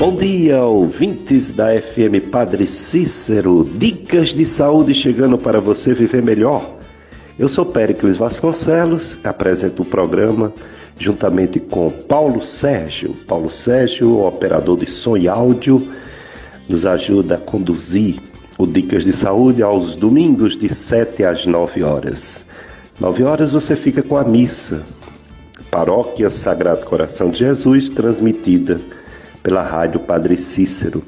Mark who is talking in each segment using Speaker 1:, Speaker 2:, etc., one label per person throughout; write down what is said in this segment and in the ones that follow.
Speaker 1: Bom dia, ouvintes da FM Padre Cícero. Dicas de saúde chegando para você viver melhor. Eu sou Péricles Vasconcelos, apresento o programa juntamente com Paulo Sérgio. Paulo Sérgio, operador de som e áudio, nos ajuda a conduzir o Dicas de Saúde aos domingos de 7 às 9 horas. 9 horas você fica com a missa. Paróquia Sagrado Coração de Jesus, transmitida pela Rádio Padre Cícero.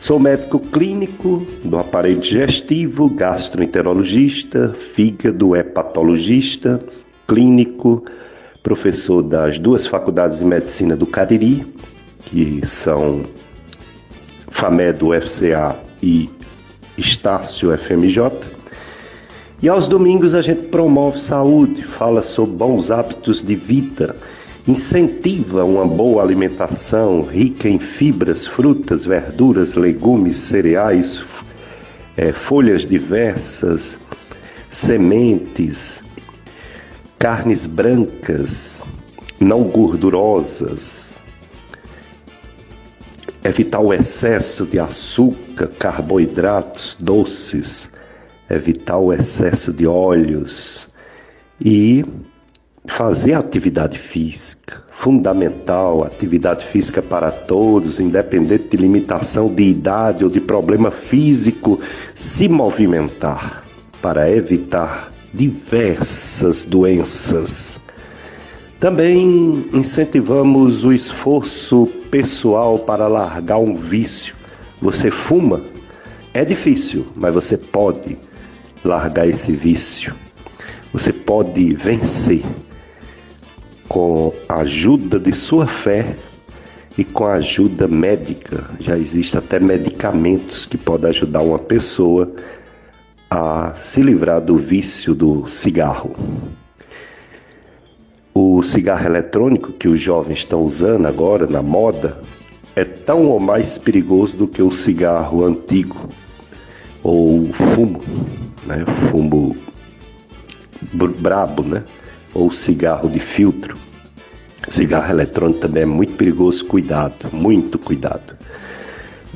Speaker 1: Sou médico clínico do aparelho digestivo, gastroenterologista, fígado, hepatologista, clínico, professor das duas faculdades de medicina do Cariri, que são FAMED UFCA e Estácio FMJ. E aos domingos a gente promove saúde, fala sobre bons hábitos de vida incentiva uma boa alimentação rica em fibras, frutas, verduras, legumes, cereais, é, folhas diversas, sementes, carnes brancas, não gordurosas, evitar o excesso de açúcar, carboidratos, doces, evitar o excesso de óleos. E fazer atividade física, fundamental, atividade física para todos, independente de limitação de idade ou de problema físico, se movimentar para evitar diversas doenças. Também incentivamos o esforço pessoal para largar um vício. Você fuma? É difícil, mas você pode largar esse vício. Você pode vencer com a ajuda de sua fé e com a ajuda médica. Já existe até medicamentos que podem ajudar uma pessoa a se livrar do vício do cigarro. O cigarro eletrônico que os jovens estão usando agora na moda é tão ou mais perigoso do que o cigarro antigo ou o fumo, né? Fumo brabo, né? Ou cigarro de filtro. Cigarro eletrônico também é muito perigoso, cuidado, muito cuidado.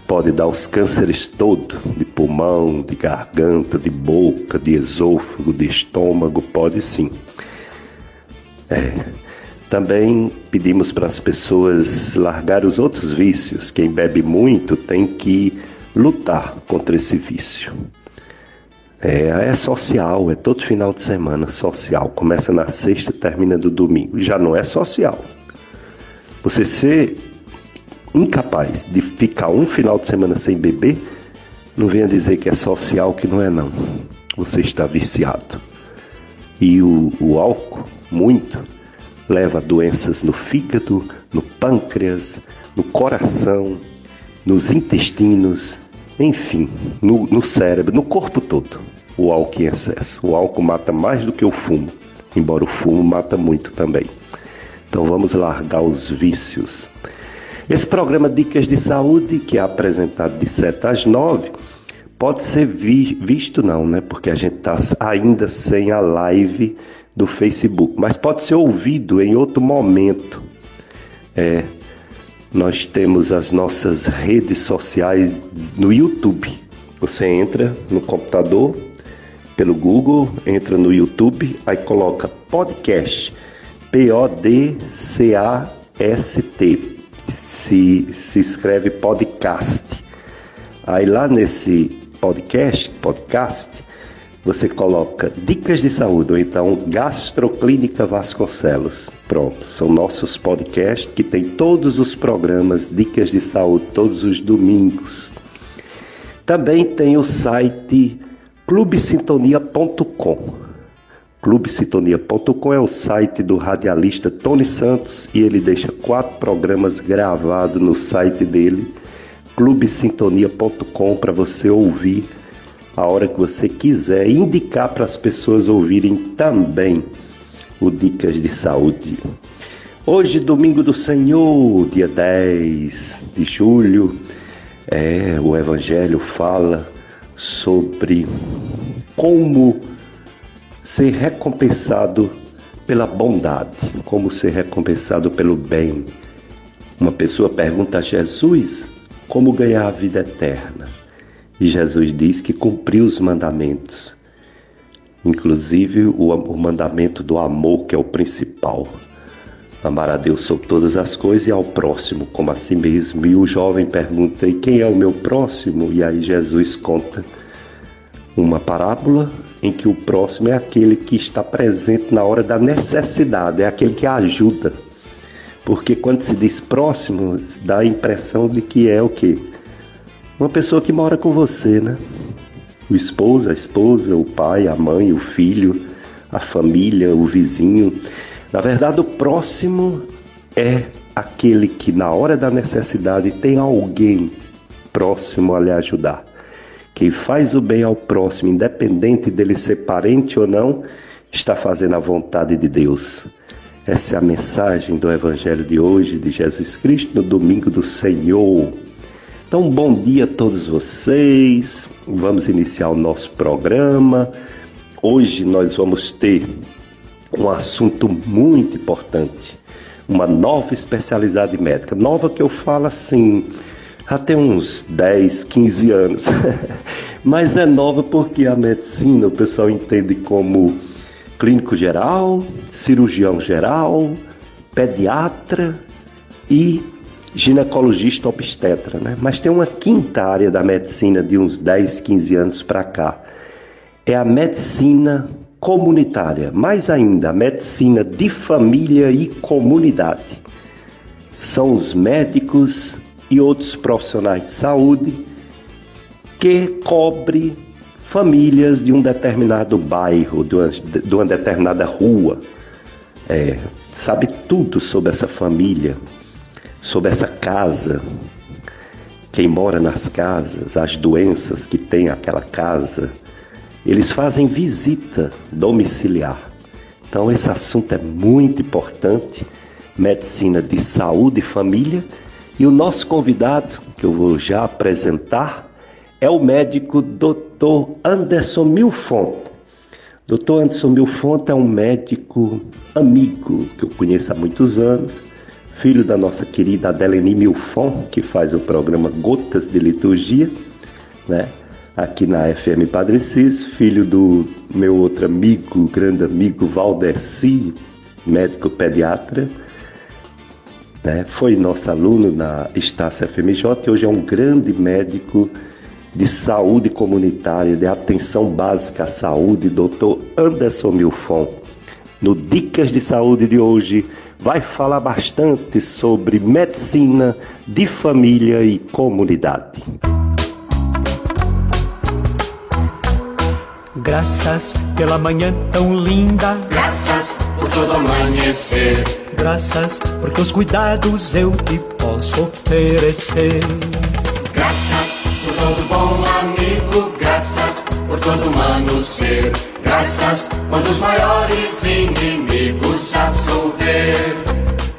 Speaker 1: Pode dar os cânceres todos, de pulmão, de garganta, de boca, de esôfago, de estômago, pode sim. É. Também pedimos para as pessoas largar os outros vícios. Quem bebe muito tem que lutar contra esse vício. É, é social, é todo final de semana social. Começa na sexta, termina no domingo. Já não é social. Você ser incapaz de ficar um final de semana sem beber, não venha dizer que é social, que não é não. Você está viciado. E o, o álcool, muito, leva doenças no fígado, no pâncreas, no coração, nos intestinos, enfim, no, no cérebro, no corpo todo o álcool em excesso. O álcool mata mais do que o fumo, embora o fumo mata muito também. Então vamos largar os vícios. Esse programa Dicas de Saúde, que é apresentado de 7 às 9, pode ser vi visto não, né? Porque a gente está ainda sem a live do Facebook, mas pode ser ouvido em outro momento. É, nós temos as nossas redes sociais no YouTube. Você entra no computador, pelo Google, entra no YouTube, aí coloca podcast, P-O-D-C-A-S-T, se, se escreve podcast. Aí lá nesse podcast, podcast, você coloca dicas de saúde ou então Gastroclínica Vasconcelos. Pronto, são nossos podcasts que tem todos os programas Dicas de Saúde todos os domingos. Também tem o site clubesintonia.com. Clubesintonia.com é o site do radialista Tony Santos e ele deixa quatro programas gravados no site dele, clubesintonia.com, para você ouvir a hora que você quiser, indicar para as pessoas ouvirem também o Dicas de Saúde. Hoje, domingo do Senhor, dia 10 de julho, é, o Evangelho fala sobre como ser recompensado pela bondade, como ser recompensado pelo bem. Uma pessoa pergunta a Jesus como ganhar a vida eterna. E Jesus diz que cumpriu os mandamentos, inclusive o, o mandamento do amor, que é o principal. Amar a Deus sobre todas as coisas e ao próximo como a si mesmo. E o jovem pergunta: e quem é o meu próximo? E aí Jesus conta uma parábola em que o próximo é aquele que está presente na hora da necessidade, é aquele que ajuda. Porque quando se diz próximo, dá a impressão de que é o quê? Uma pessoa que mora com você, né? O esposo, a esposa, o pai, a mãe, o filho, a família, o vizinho. Na verdade, o próximo é aquele que na hora da necessidade tem alguém próximo a lhe ajudar. Quem faz o bem ao próximo, independente dele ser parente ou não, está fazendo a vontade de Deus. Essa é a mensagem do Evangelho de hoje, de Jesus Cristo, no domingo do Senhor. Então, bom dia a todos vocês. Vamos iniciar o nosso programa. Hoje nós vamos ter um assunto muito importante, uma nova especialidade médica. Nova que eu falo assim, tem uns 10, 15 anos. Mas é nova porque a medicina o pessoal entende como clínico geral, cirurgião geral, pediatra e ginecologista obstetra, né? Mas tem uma quinta área da medicina de uns 10, 15 anos para cá. É a medicina comunitária, mais ainda, a medicina de família e comunidade. São os médicos e outros profissionais de saúde que cobre famílias de um determinado bairro, de uma, de uma determinada rua. É, sabe tudo sobre essa família, sobre essa casa, quem mora nas casas, as doenças que tem aquela casa. Eles fazem visita domiciliar. Então, esse assunto é muito importante. Medicina de saúde e família e o nosso convidado, que eu vou já apresentar, é o médico Dr. Anderson Milfon. Dr. Anderson Milfon é um médico amigo que eu conheço há muitos anos, filho da nossa querida Adelene Milfon, que faz o programa Gotas de Liturgia, né? aqui na FM Padre Cis, filho do meu outro amigo, grande amigo Valdeci, médico pediatra, né? Foi nosso aluno na Estácia FMJ e hoje é um grande médico de saúde comunitária, de atenção básica à saúde, doutor Anderson Milfon. No Dicas de Saúde de hoje, vai falar bastante sobre medicina de família e comunidade.
Speaker 2: Graças pela manhã tão linda.
Speaker 3: Graças por todo amanhecer.
Speaker 2: Graças por teus cuidados eu te posso oferecer.
Speaker 3: Graças por todo bom amigo. Graças por todo humano ser. Graças quando os maiores inimigos absolver.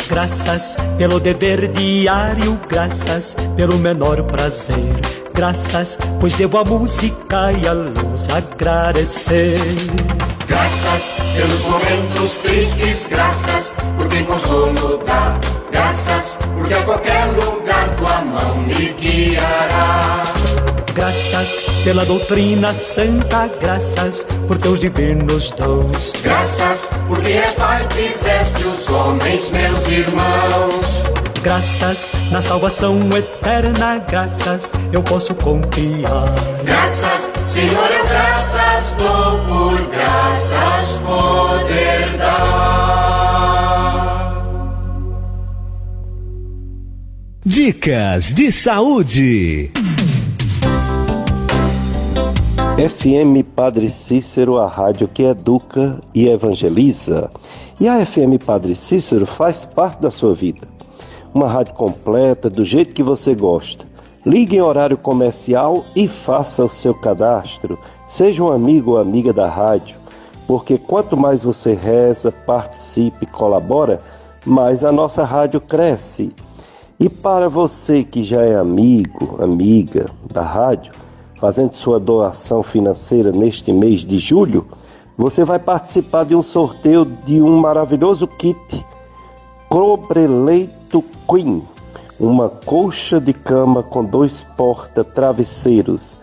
Speaker 2: Graças pelo dever diário, graças pelo menor prazer. Graças, pois devo a música e a luz agradecer.
Speaker 3: Graças pelos momentos tristes, graças por quem consolo dá. Graças porque a qualquer lugar tua mão me guiará.
Speaker 2: Graças pela doutrina santa, graças por teus divinos dons.
Speaker 3: Graças porque és Pai, fizeste os homens meus irmãos.
Speaker 2: Graças na salvação eterna, graças eu posso confiar.
Speaker 3: Graças, Senhor, eu graças dou por graças poder dar.
Speaker 4: Dicas de saúde.
Speaker 1: FM Padre Cícero, a rádio que educa e evangeliza. E a FM Padre Cícero faz parte da sua vida. Uma rádio completa, do jeito que você gosta. Ligue em horário comercial e faça o seu cadastro. Seja um amigo ou amiga da rádio, porque quanto mais você reza, participe, colabora, mais a nossa rádio cresce. E para você que já é amigo, amiga da rádio, fazendo sua doação financeira neste mês de julho, você vai participar de um sorteio de um maravilhoso kit Cobreleito Queen. uma colcha de cama com dois porta-travesseiros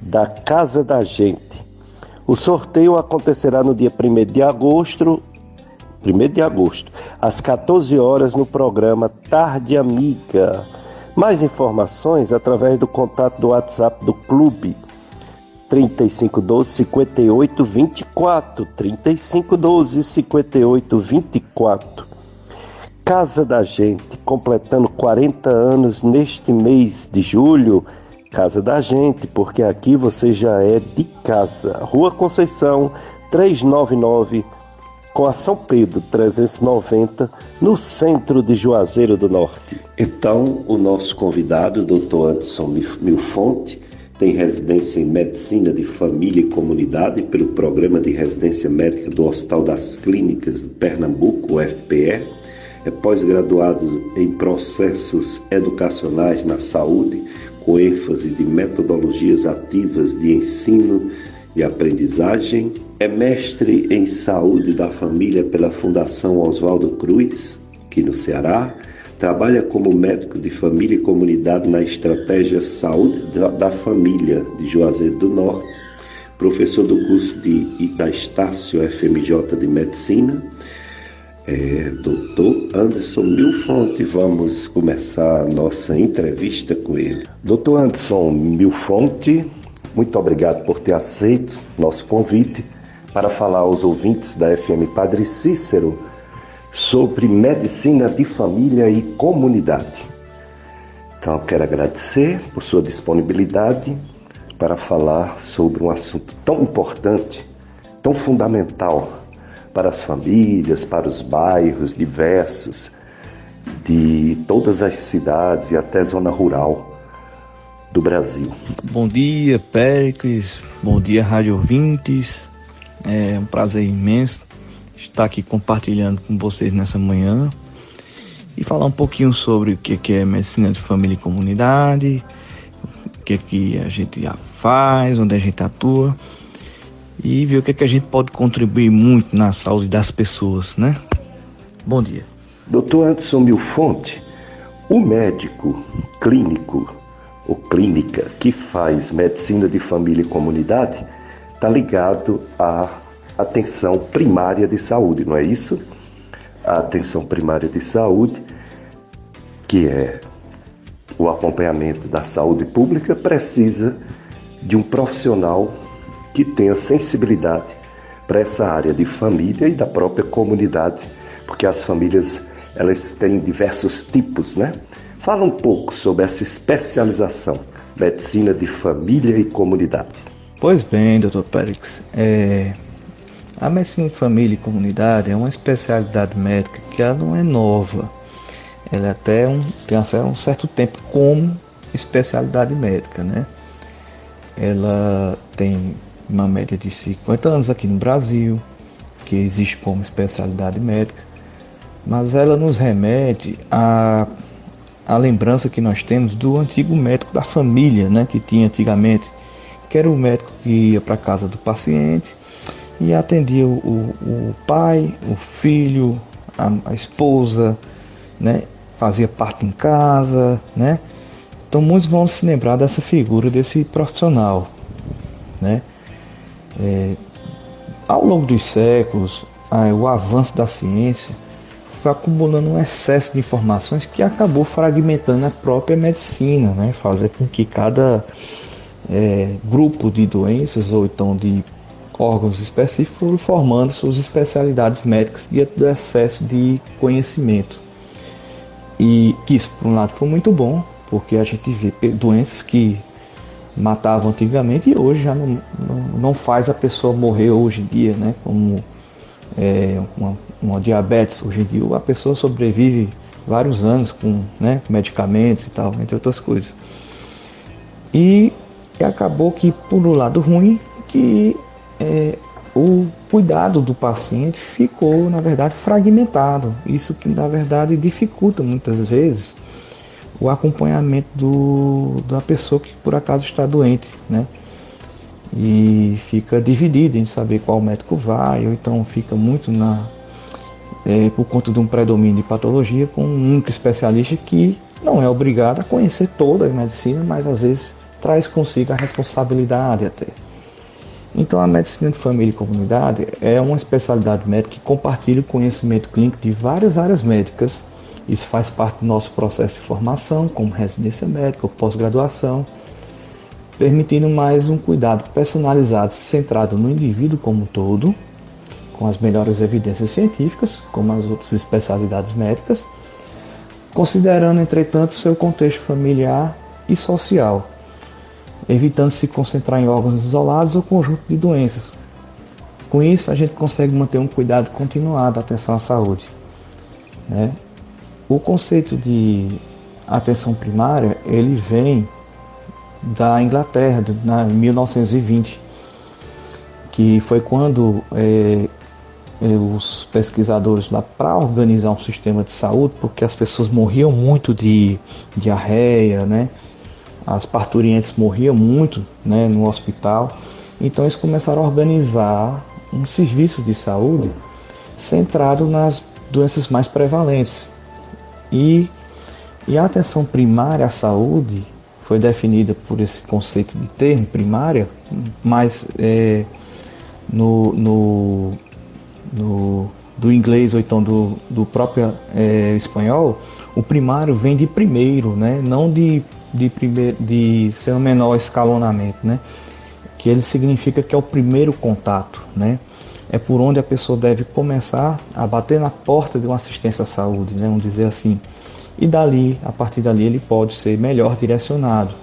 Speaker 1: da Casa da Gente. O sorteio acontecerá no dia 1 de agosto, 1 de agosto, às 14 horas no programa Tarde Amiga. Mais informações através do contato do WhatsApp do clube 3512 5824 3512 5824 Casa da Gente, completando 40 anos neste mês de julho. Casa da Gente, porque aqui você já é de casa. Rua Conceição, 399, com a São Pedro 390, no centro de Juazeiro do Norte. Então, o nosso convidado, o Dr. Anderson Milfonte, tem residência em Medicina de Família e Comunidade pelo Programa de Residência Médica do Hospital das Clínicas de Pernambuco, UFPE é pós-graduado em processos educacionais na saúde, com ênfase de metodologias ativas de ensino e aprendizagem. É mestre em saúde da família pela Fundação Oswaldo Cruz, aqui no Ceará. Trabalha como médico de família e comunidade na estratégia Saúde da Família de Juazeiro do Norte. Professor do curso de, da Estácio FMJ de Medicina é, doutor Anderson Milfonte. Vamos começar a nossa entrevista com ele. Doutor Anderson Milfonte, muito obrigado por ter aceito nosso convite para falar aos ouvintes da FM Padre Cícero sobre medicina de família e comunidade. Então, quero agradecer por sua disponibilidade para falar sobre um assunto tão importante, tão fundamental para as famílias, para os bairros diversos de todas as cidades e até zona rural do Brasil.
Speaker 5: Bom dia, Péricles. Bom dia, Rádio Ouvintes. É um prazer imenso estar aqui compartilhando com vocês nessa manhã e falar um pouquinho sobre o que é medicina de família e comunidade, o que, é que a gente faz, onde a gente atua e ver o que, é que a gente pode contribuir muito na saúde das pessoas, né? Bom dia.
Speaker 1: Doutor Anderson Milfonte, o médico clínico ou clínica que faz medicina de família e comunidade está ligado à atenção primária de saúde, não é isso? A atenção primária de saúde, que é o acompanhamento da saúde pública, precisa de um profissional que tenha sensibilidade para essa área de família e da própria comunidade, porque as famílias elas têm diversos tipos, né? Fala um pouco sobre essa especialização, medicina de família e comunidade.
Speaker 5: Pois bem, doutor Périx, é... a medicina de família e comunidade é uma especialidade médica que ela não é nova. Ela até um, tem até um certo tempo como especialidade médica, né? Ela tem uma média de 50 anos aqui no Brasil, que existe como especialidade médica, mas ela nos remete a a lembrança que nós temos do antigo médico da família, né, que tinha antigamente, que era o médico que ia para a casa do paciente e atendia o, o pai, o filho, a, a, esposa, né, fazia parte em casa, né. Então muitos vão se lembrar dessa figura desse profissional, né. É, ao longo dos séculos, o avanço da ciência foi acumulando um excesso de informações que acabou fragmentando a própria medicina, né? fazer com que cada é, grupo de doenças ou então de órgãos específicos formando suas especialidades médicas diante do excesso de conhecimento. E que isso, por um lado, foi muito bom, porque a gente vê doenças que matavam antigamente e hoje já não, não, não faz a pessoa morrer hoje em dia, né? Como é, uma, uma, diabetes hoje em dia, a pessoa sobrevive vários anos com né, medicamentos e tal, entre outras coisas. E, e acabou que, por um lado ruim, que é, o cuidado do paciente ficou, na verdade, fragmentado. Isso que, na verdade, dificulta muitas vezes o acompanhamento do, da pessoa que por acaso está doente, né? E fica dividido em saber qual médico vai, ou então fica muito na é, por conta de um predomínio de patologia com um único especialista que não é obrigado a conhecer toda a medicina, mas às vezes traz consigo a responsabilidade até. Então a medicina de família e comunidade é uma especialidade médica que compartilha o conhecimento clínico de várias áreas médicas. Isso faz parte do nosso processo de formação, como residência médica ou pós-graduação, permitindo mais um cuidado personalizado, centrado no indivíduo como um todo, com as melhores evidências científicas, como as outras especialidades médicas, considerando, entretanto, seu contexto familiar e social, evitando se concentrar em órgãos isolados ou conjunto de doenças. Com isso, a gente consegue manter um cuidado continuado da atenção à saúde. Né? O conceito de atenção primária, ele vem da Inglaterra, na 1920, que foi quando é, eh, os pesquisadores lá para organizar um sistema de saúde, porque as pessoas morriam muito de diarreia, né? As parturientes morriam muito, né, no hospital. Então eles começaram a organizar um serviço de saúde centrado nas doenças mais prevalentes. E, e a atenção primária à saúde foi definida por esse conceito de termo primária, mas é, no, no do, do inglês ou então do, do próprio é, espanhol, o primário vem de primeiro, né? não de, de, primeir, de ser um menor escalonamento, né? que ele significa que é o primeiro contato, né? é por onde a pessoa deve começar a bater na porta de uma assistência à saúde, né? vamos dizer assim. E dali, a partir dali, ele pode ser melhor direcionado.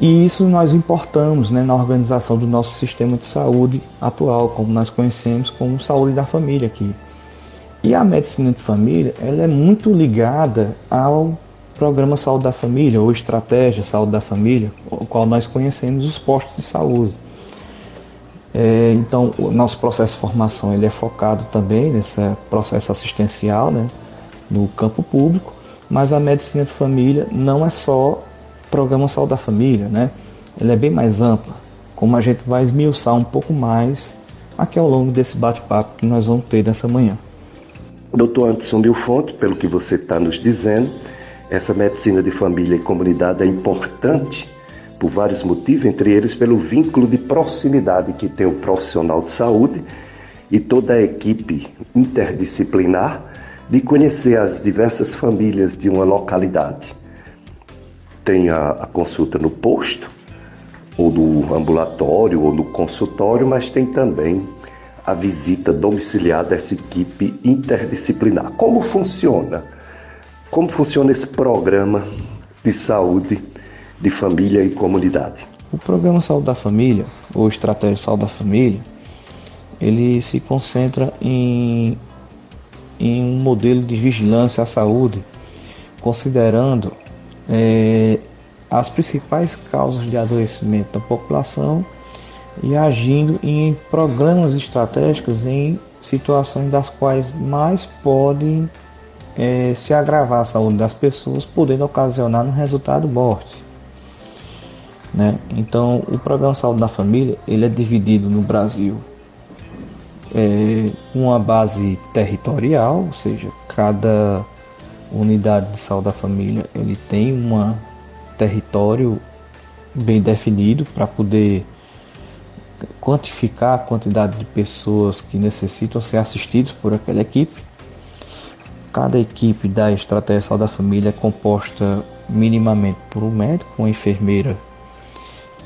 Speaker 5: E isso nós importamos né, na organização do nosso sistema de saúde atual, como nós conhecemos como saúde da família aqui. E a medicina de família ela é muito ligada ao programa Saúde da Família ou Estratégia Saúde da Família, o qual nós conhecemos os postos de saúde. É, então, o nosso processo de formação ele é focado também nesse processo assistencial, né, no campo público, mas a medicina de família não é só programa Saúde da Família, né? Ele é bem mais ampla, como a gente vai esmiuçar um pouco mais aqui ao longo desse bate-papo que nós vamos ter nessa manhã.
Speaker 1: Doutor Anderson Milfonte, pelo que você está nos dizendo, essa medicina de família e comunidade é importante por vários motivos, entre eles pelo vínculo de proximidade que tem o profissional de saúde e toda a equipe interdisciplinar de conhecer as diversas famílias de uma localidade tem a, a consulta no posto, ou no ambulatório, ou no consultório, mas tem também a visita domiciliar dessa equipe interdisciplinar. Como funciona? Como funciona esse programa de saúde de família e comunidade?
Speaker 5: O programa Saúde da Família, ou Estratégia Saúde da Família, ele se concentra em, em um modelo de vigilância à saúde, considerando é, as principais causas de adoecimento da população e agindo em programas estratégicos em situações das quais mais podem é, se agravar a saúde das pessoas, podendo ocasionar no resultado morte. Né? Então, o programa Saúde da Família ele é dividido no Brasil é, uma base territorial, ou seja, cada unidade de saúde da família ele tem um território bem definido para poder quantificar a quantidade de pessoas que necessitam ser assistidos por aquela equipe. Cada equipe da estratégia de saúde da família é composta minimamente por um médico, uma enfermeira,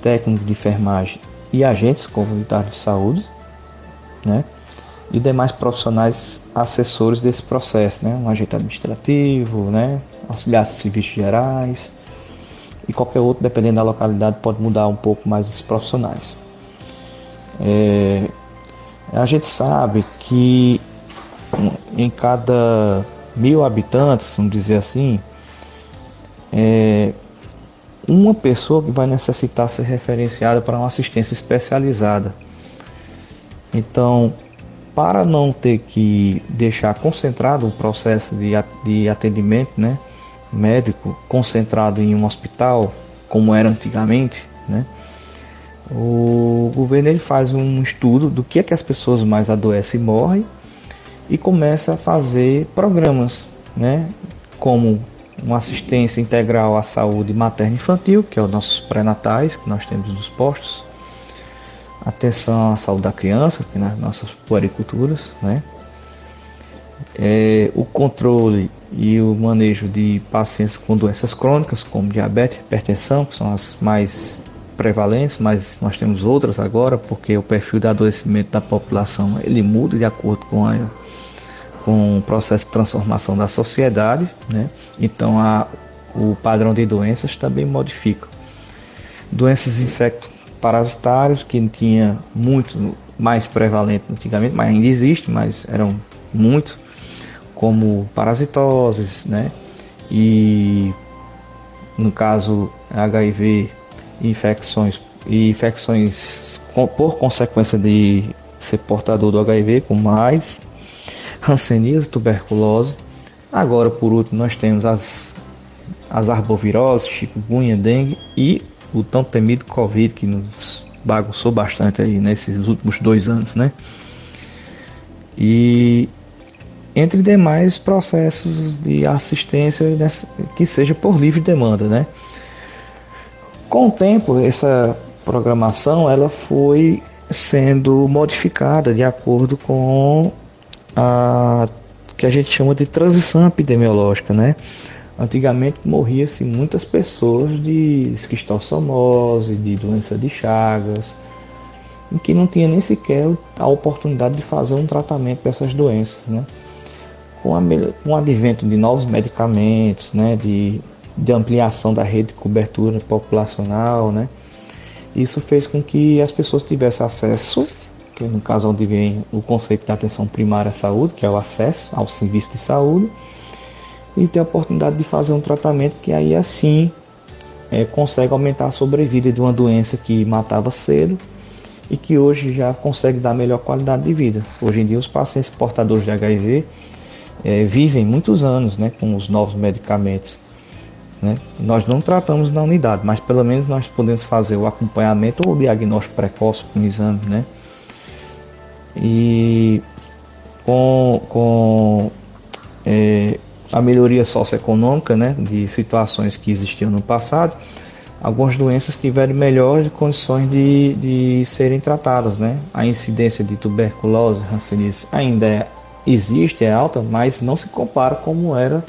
Speaker 5: técnico de enfermagem e agentes comunitários de saúde, né? e demais profissionais assessores desse processo, né? um agente administrativo, né? auxiliares civis gerais e qualquer outro, dependendo da localidade, pode mudar um pouco mais os profissionais. É, a gente sabe que em cada mil habitantes, vamos dizer assim, é, uma pessoa que vai necessitar ser referenciada para uma assistência especializada. Então, para não ter que deixar concentrado o processo de, atendimento né, médico concentrado em um hospital, como era antigamente, né, o governo ele faz um estudo do que é que as pessoas mais adoecem e morrem e começa a fazer programas, né, como uma assistência integral à saúde materna infantil, que é os nossos pré-natais que nós temos nos postos, atenção à saúde da criança, que nas nossas puericulturas, né? É, o controle e o manejo de pacientes com doenças crônicas, como diabetes, hipertensão, que são as mais prevalentes, mas nós temos outras agora, porque o perfil de adoecimento da população ele muda de acordo com, a, com o processo de transformação da sociedade, né? então a, o padrão de doenças também modifica. Doenças infecto-parasitárias, que tinha muito mais prevalente antigamente, mas ainda existe, mas eram muitos, como parasitoses, né? e no caso HIV infecções e infecções por consequência de ser portador do HIV, como mais hanseníase, tuberculose. Agora, por último, nós temos as, as arboviroses, chikungunya, dengue e o tão temido Covid, que nos bagunçou bastante aí nesses últimos dois anos, né? E entre demais processos de assistência que seja por livre demanda, né? Com o tempo, essa programação ela foi sendo modificada de acordo com a que a gente chama de transição epidemiológica, né? Antigamente morria-se muitas pessoas de esquistossomose, de doença de Chagas, em que não tinha nem sequer a oportunidade de fazer um tratamento dessas doenças, né? Com, a, com o advento de novos medicamentos, né? De de ampliação da rede de cobertura populacional, né? Isso fez com que as pessoas tivessem acesso, que no caso onde vem o conceito da atenção primária à saúde, que é o acesso ao serviço de saúde, e ter a oportunidade de fazer um tratamento que aí assim é, consegue aumentar a sobrevida de uma doença que matava cedo e que hoje já consegue dar melhor qualidade de vida. Hoje em dia os pacientes portadores de HIV é, vivem muitos anos né, com os novos medicamentos né? Nós não tratamos na unidade, mas pelo menos nós podemos fazer o acompanhamento ou o diagnóstico precoce com exame. Né? E com, com é, a melhoria socioeconômica né, de situações que existiam no passado, algumas doenças tiveram melhores condições de, de serem tratadas. Né? A incidência de tuberculose, hanseníase ainda é, existe, é alta, mas não se compara como era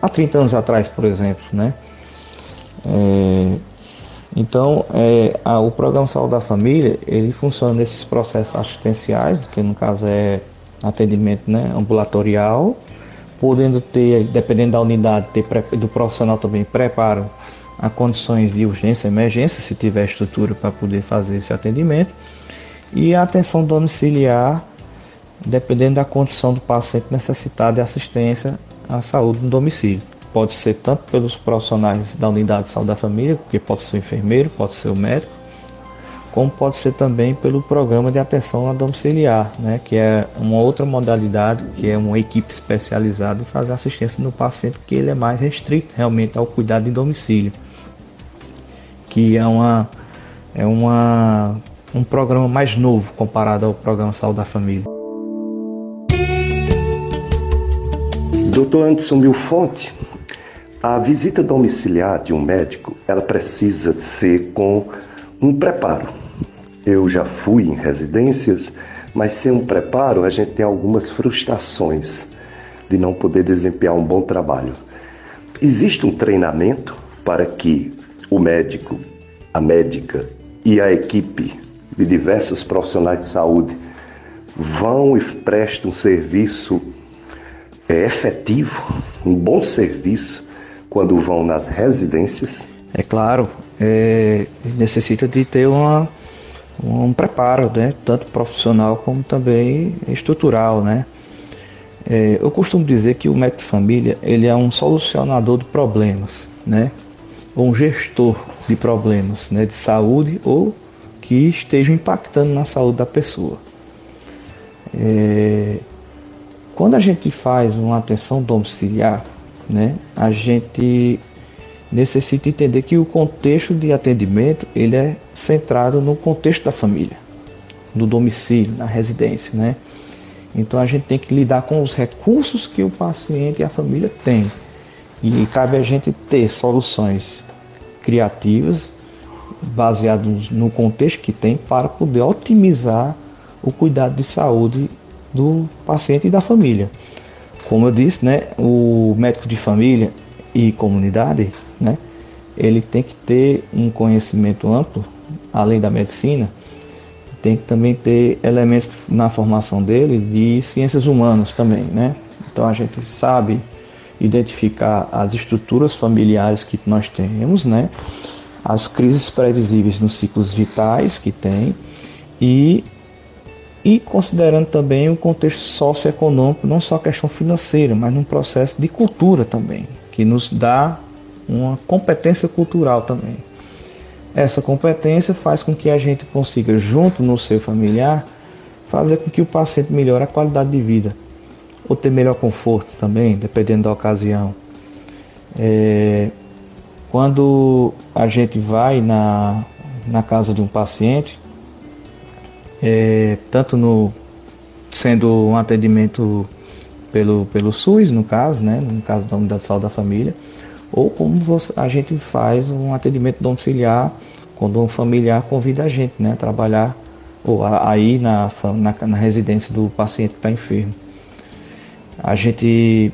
Speaker 5: há 30 anos atrás, por exemplo, né? É, então, é, a, o programa Saúde da Família, ele funciona nesses processos assistenciais, que no caso é atendimento né, ambulatorial, podendo ter, dependendo da unidade, ter do profissional também preparo a condições de urgência emergência, se tiver estrutura para poder fazer esse atendimento, e a atenção domiciliar, dependendo da condição do paciente necessitado de assistência a saúde no domicílio. Pode ser tanto pelos profissionais da unidade de saúde da família, que pode ser o enfermeiro, pode ser o médico, como pode ser também pelo programa de atenção a domiciliar, né, que é uma outra modalidade, que é uma equipe especializada em fazer assistência no paciente, que ele é mais restrito realmente ao cuidado de domicílio, que é uma é uma um programa mais novo comparado ao programa Saúde da Família.
Speaker 1: Doutor Anderson Milfonte, a visita domiciliar de um médico, ela precisa ser com um preparo. Eu já fui em residências, mas sem um preparo a gente tem algumas frustrações de não poder desempenhar um bom trabalho. Existe um treinamento para que o médico, a médica e a equipe de diversos profissionais de saúde vão e prestem um serviço é efetivo, um bom serviço quando vão nas residências?
Speaker 5: É claro, é, necessita de ter uma, um preparo, né? tanto profissional como também estrutural. Né? É, eu costumo dizer que o médico de família ele é um solucionador de problemas, né? ou um gestor de problemas né? de saúde ou que estejam impactando na saúde da pessoa. É, quando a gente faz uma atenção domiciliar, né, a gente necessita entender que o contexto de atendimento ele é centrado no contexto da família, no domicílio, na residência, né? Então a gente tem que lidar com os recursos que o paciente e a família têm. E cabe a gente ter soluções criativas baseadas no contexto que tem para poder otimizar o cuidado de saúde do paciente e da família. Como eu disse, né, o médico de família e comunidade, né, ele tem que ter um conhecimento amplo, além da medicina, tem que também ter elementos na formação dele de ciências humanas também, né? Então a gente sabe identificar as estruturas familiares que nós temos, né? As crises previsíveis nos ciclos vitais que tem e e considerando também o contexto socioeconômico, não só a questão financeira, mas num processo de cultura também, que nos dá uma competência cultural também. Essa competência faz com que a gente consiga, junto no seu familiar, fazer com que o paciente melhore a qualidade de vida, ou ter melhor conforto também, dependendo da ocasião. É, quando a gente vai na, na casa de um paciente, é, tanto no sendo um atendimento pelo, pelo SUS, no caso, né, no caso da unidade de saúde da família, ou como você, a gente faz um atendimento domiciliar quando um familiar convida a gente né, a trabalhar ou aí na, na, na residência do paciente que está enfermo. A gente,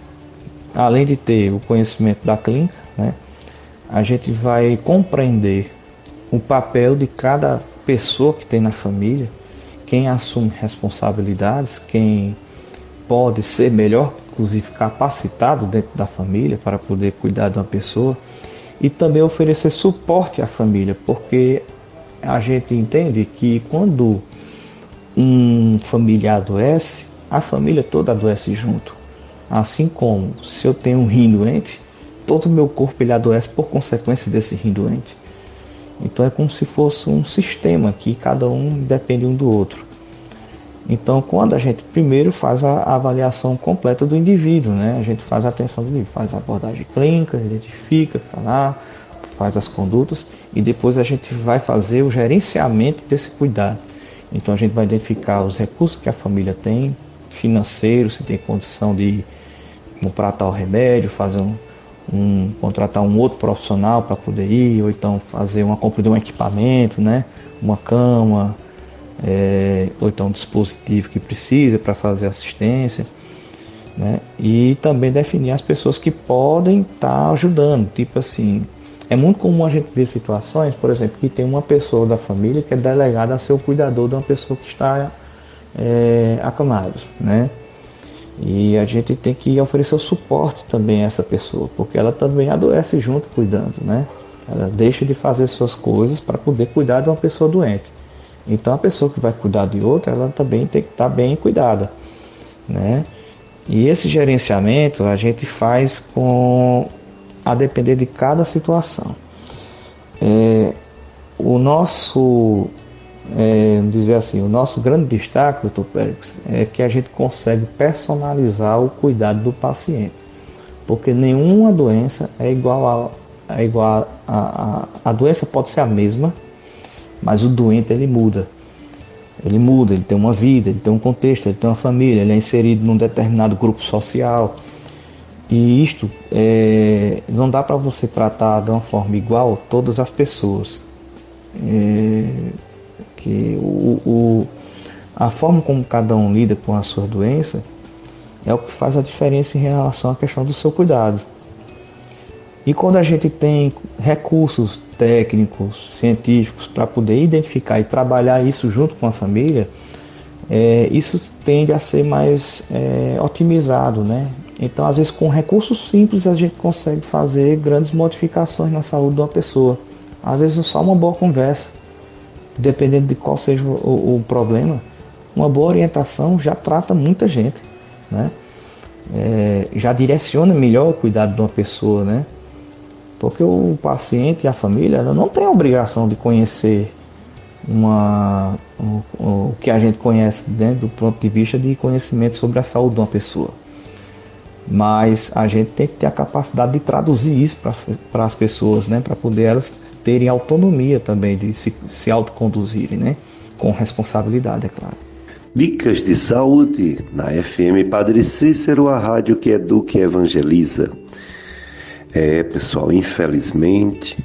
Speaker 5: além de ter o conhecimento da clínica, né, a gente vai compreender o papel de cada pessoa que tem na família, quem assume responsabilidades, quem pode ser melhor, inclusive capacitado dentro da família para poder cuidar de uma pessoa e também oferecer suporte à família, porque a gente entende que quando um familiar adoece, a família toda adoece junto. Assim como se eu tenho um rim doente, todo o meu corpo ele adoece por consequência desse rim doente. Então é como se fosse um sistema que cada um depende um do outro. Então, quando a gente primeiro faz a avaliação completa do indivíduo, né? a gente faz a atenção do indivíduo, faz a abordagem clínica, identifica, falar, faz as condutas e depois a gente vai fazer o gerenciamento desse cuidado. Então, a gente vai identificar os recursos que a família tem, financeiro, se tem condição de comprar tal remédio, fazer um, um contratar um outro profissional para poder ir, ou então fazer uma compra de um equipamento, né? uma cama, é, ou então um dispositivo que precisa para fazer assistência, né? E também definir as pessoas que podem estar tá ajudando, tipo assim, é muito comum a gente ver situações, por exemplo, que tem uma pessoa da família que é delegada a ser o cuidador de uma pessoa que está é, acamado, né? E a gente tem que oferecer suporte também a essa pessoa, porque ela também adoece junto cuidando, né? Ela deixa de fazer suas coisas para poder cuidar de uma pessoa doente. Então a pessoa que vai cuidar de outra, ela também tem que estar bem cuidada, né? E esse gerenciamento a gente faz com a depender de cada situação. É, o nosso, é, dizer assim, o nosso grande destaque, doutor Pérez, é que a gente consegue personalizar o cuidado do paciente, porque nenhuma doença é igual a, é igual a, a, a doença pode ser a mesma, mas o doente ele muda. Ele muda, ele tem uma vida, ele tem um contexto, ele tem uma família, ele é inserido num determinado grupo social. E isto é, não dá para você tratar de uma forma igual todas as pessoas. É, que o, o, a forma como cada um lida com a sua doença é o que faz a diferença em relação à questão do seu cuidado. E quando a gente tem recursos técnicos, científicos para poder identificar e trabalhar isso junto com a família, é, isso tende a ser mais é, otimizado, né? Então, às vezes, com recursos simples, a gente consegue fazer grandes modificações na saúde de uma pessoa. Às vezes, só uma boa conversa, dependendo de qual seja o, o problema, uma boa orientação já trata muita gente, né? É, já direciona melhor o cuidado de uma pessoa, né? Porque o paciente e a família não tem a obrigação de conhecer uma, o, o que a gente conhece dentro do ponto de vista de conhecimento sobre a saúde de uma pessoa. Mas a gente tem que ter a capacidade de traduzir isso para as pessoas, né? para poder elas terem autonomia também de se, se autoconduzirem, né? com responsabilidade, é claro.
Speaker 1: Dicas de saúde na FM Padre Cícero, a rádio que educa e evangeliza. É, pessoal, infelizmente,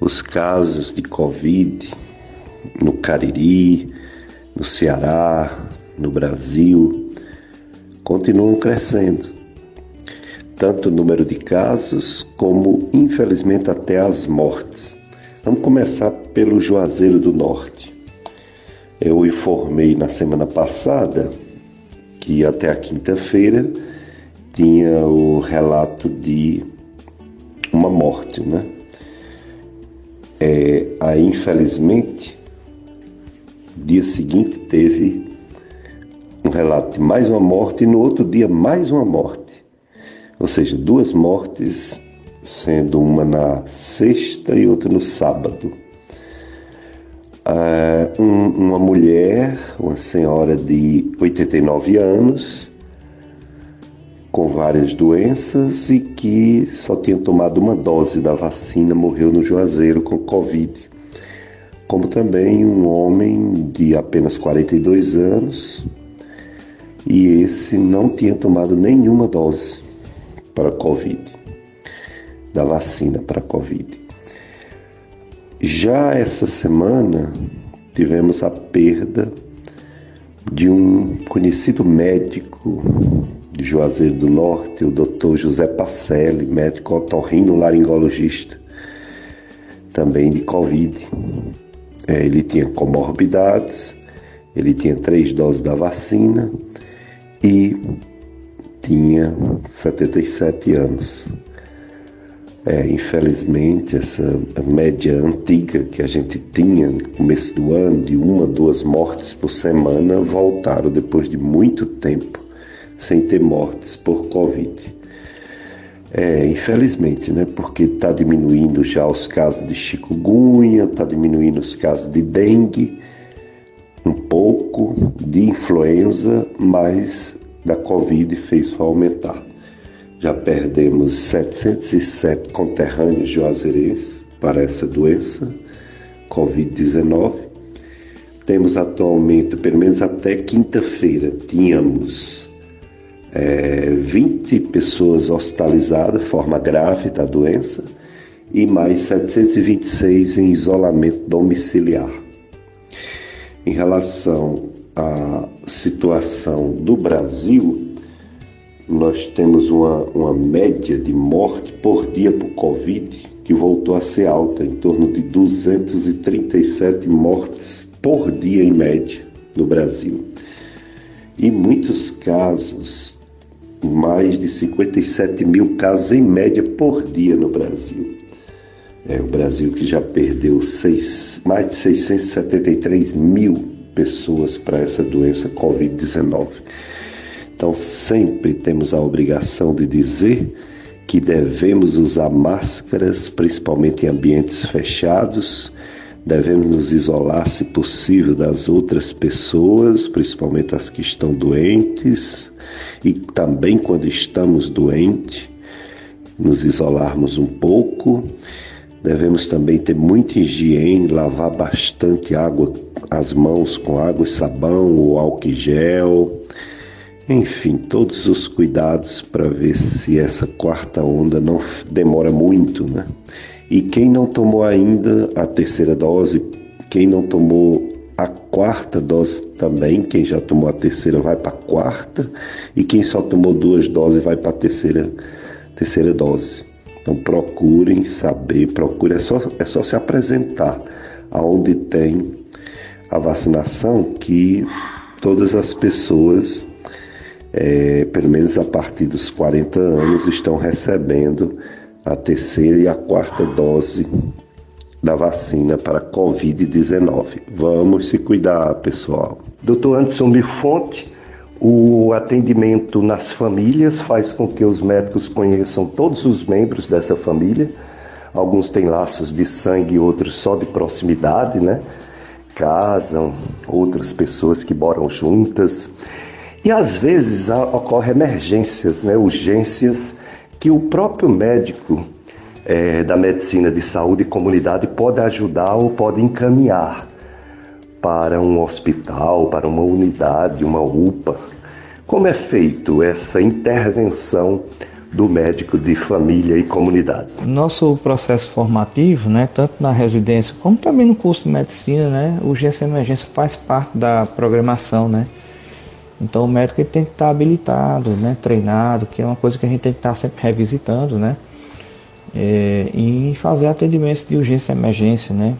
Speaker 1: os casos de Covid no Cariri, no Ceará, no Brasil, continuam crescendo. Tanto o número de casos, como infelizmente até as mortes. Vamos começar pelo Juazeiro do Norte. Eu informei na semana passada que até a quinta-feira tinha o relato de uma morte, né? É, aí, infelizmente, dia seguinte teve um relato de mais uma morte e no outro dia mais uma morte. Ou seja, duas mortes, sendo uma na sexta e outra no sábado. Ah, um, uma mulher, uma senhora de 89 anos, com várias doenças e que só tinha tomado uma dose da vacina, morreu no Juazeiro com Covid como também um homem de apenas 42 anos e esse não tinha tomado nenhuma dose para Covid, da vacina para Covid. Já essa semana tivemos a perda de um conhecido médico de Juazeiro do Norte, o Dr. José Pacelli, médico otorrino laringologista, também de Covid. É, ele tinha comorbidades, ele tinha três doses da vacina e tinha 77 anos. É, infelizmente, essa média antiga que a gente tinha no começo do ano, de uma, duas mortes por semana, voltaram depois de muito tempo sem ter mortes por Covid. É, infelizmente, né? Porque está diminuindo já os casos de chikungunya, está diminuindo os casos de dengue, um pouco de influenza, mas da Covid fez só aumentar. Já perdemos 707 conterrâneos juazeirenses para essa doença, Covid-19. Temos atualmente, pelo menos até quinta-feira, tínhamos é, 20 pessoas hospitalizadas, forma grave da doença, e mais 726 em isolamento domiciliar. Em relação à situação do Brasil, nós temos uma, uma média de morte por dia por Covid que voltou a ser alta, em torno de 237 mortes por dia em média no Brasil. Em muitos casos, mais de 57 mil casos em média por dia no Brasil. É o Brasil que já perdeu seis, mais de 673 mil pessoas para essa doença Covid-19. Então, sempre temos a obrigação de dizer que devemos usar máscaras, principalmente em ambientes fechados, devemos nos isolar, se possível, das outras pessoas, principalmente as que estão doentes, e também quando estamos doentes, nos isolarmos um pouco. Devemos também ter muita higiene, lavar bastante água, as mãos com água e sabão ou álcool gel. Enfim, todos os cuidados para ver se essa quarta onda não demora muito, né? E quem não tomou ainda a terceira dose, quem não tomou quarta dose também, quem já tomou a terceira vai para a quarta. E quem só tomou duas doses vai para a terceira, terceira dose. Então procurem saber, procurem, é só, é só se apresentar aonde tem a vacinação que todas as pessoas, é, pelo menos a partir dos 40 anos, estão recebendo a terceira e a quarta dose da vacina para Covid-19. Vamos se cuidar, pessoal. Doutor Anderson Mirfonte, o atendimento nas famílias faz com que os médicos conheçam todos os membros dessa família. Alguns têm laços de sangue, outros só de proximidade, né? Casam, outras pessoas que moram juntas. E às vezes ocorrem emergências, né? urgências que o próprio médico é, da medicina de saúde e comunidade pode ajudar ou pode encaminhar para um hospital, para uma unidade, uma UPA. Como é feito essa intervenção do médico de família e comunidade.
Speaker 5: Nosso processo formativo, né, tanto na residência como também no curso de medicina, né, urgência e emergência faz parte da programação, né. Então o médico ele tem que estar habilitado, né, treinado, que é uma coisa que a gente tem que estar sempre revisitando, né, é, e fazer atendimentos de urgência e emergência, né,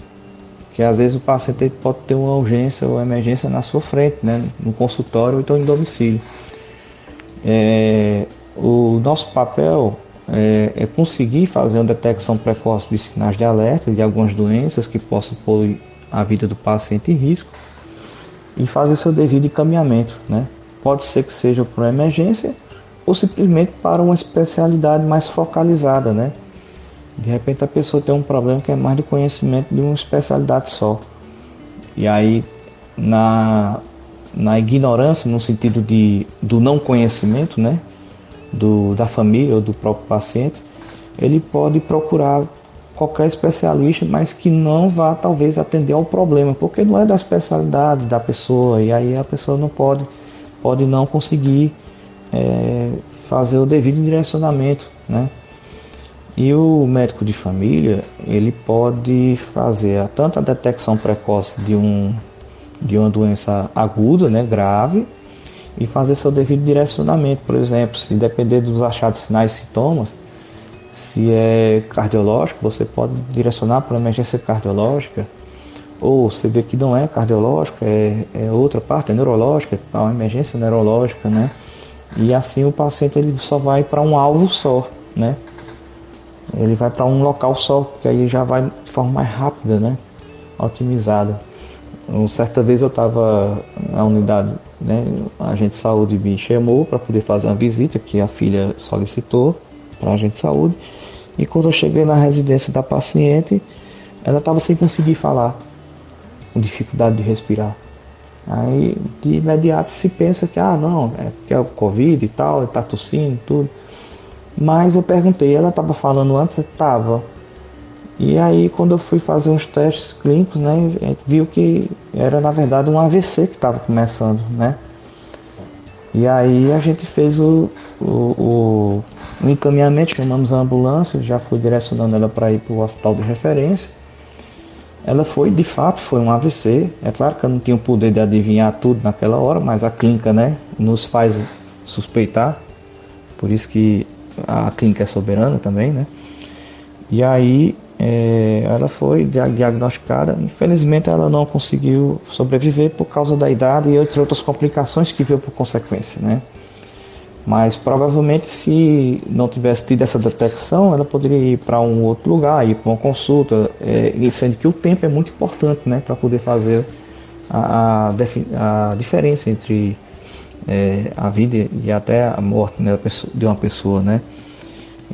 Speaker 5: que às vezes o paciente pode ter uma urgência ou emergência na sua frente, né, no consultório ou então em domicílio. É, o nosso papel é, é, conseguir fazer uma detecção precoce de sinais de alerta de algumas doenças que possam pôr a vida do paciente em risco e fazer o seu devido encaminhamento. Né? Pode ser que seja para emergência ou simplesmente para uma especialidade mais focalizada. Né? De repente a pessoa tem um problema que é mais do conhecimento de uma especialidade só. E aí, na, na ignorância, no sentido de, do não conhecimento, né? do, da família ou do próprio paciente, ele pode procurar qualquer especialista, mas que não vá talvez atender ao problema, porque não é da especialidade da pessoa e aí a pessoa não pode, pode não conseguir é, fazer o devido direcionamento, né? E o médico de família ele pode fazer tanto a detecção precoce de um de uma doença aguda, né, grave, e fazer seu devido direcionamento. Por exemplo, se depender dos achados sinais e sintomas, se é cardiológico, você pode direcionar para emergência cardiológica, ou você vê que não é cardiológica, é, é outra parte, é neurológica, é uma emergência neurológica, né? E assim o paciente ele só vai para um alvo só, né? Ele vai para um local só, que aí já vai de forma mais rápida, né? Otimizada. Uma certa vez eu estava na unidade, né, a agente de saúde me chamou para poder fazer uma visita que a filha solicitou para a agente de saúde. E quando eu cheguei na residência da paciente, ela estava sem conseguir falar, com dificuldade de respirar. Aí de imediato se pensa que, ah, não, é porque é o Covid e tal, está tossindo tudo. Mas eu perguntei, ela estava falando antes? Estava. E aí, quando eu fui fazer uns testes clínicos, né, viu que era na verdade um AVC que estava começando, né? E aí a gente fez o, o, o, o encaminhamento, chamamos a ambulância, já fui direcionando ela para ir para o hospital de referência. Ela foi, de fato, foi um AVC. É claro que eu não tinha o poder de adivinhar tudo naquela hora, mas a clínica, né, nos faz suspeitar. Por isso que a clínica é soberana também, né? E aí é, ela foi diagnosticada, infelizmente ela não conseguiu sobreviver por causa da idade e outras complicações que veio por consequência, né? Mas provavelmente se não tivesse tido essa detecção, ela poderia ir para um outro lugar, ir para uma consulta, é, sendo que o tempo é muito importante, né, para poder fazer a, a, a diferença entre é, a vida e até a morte né, de uma pessoa, né?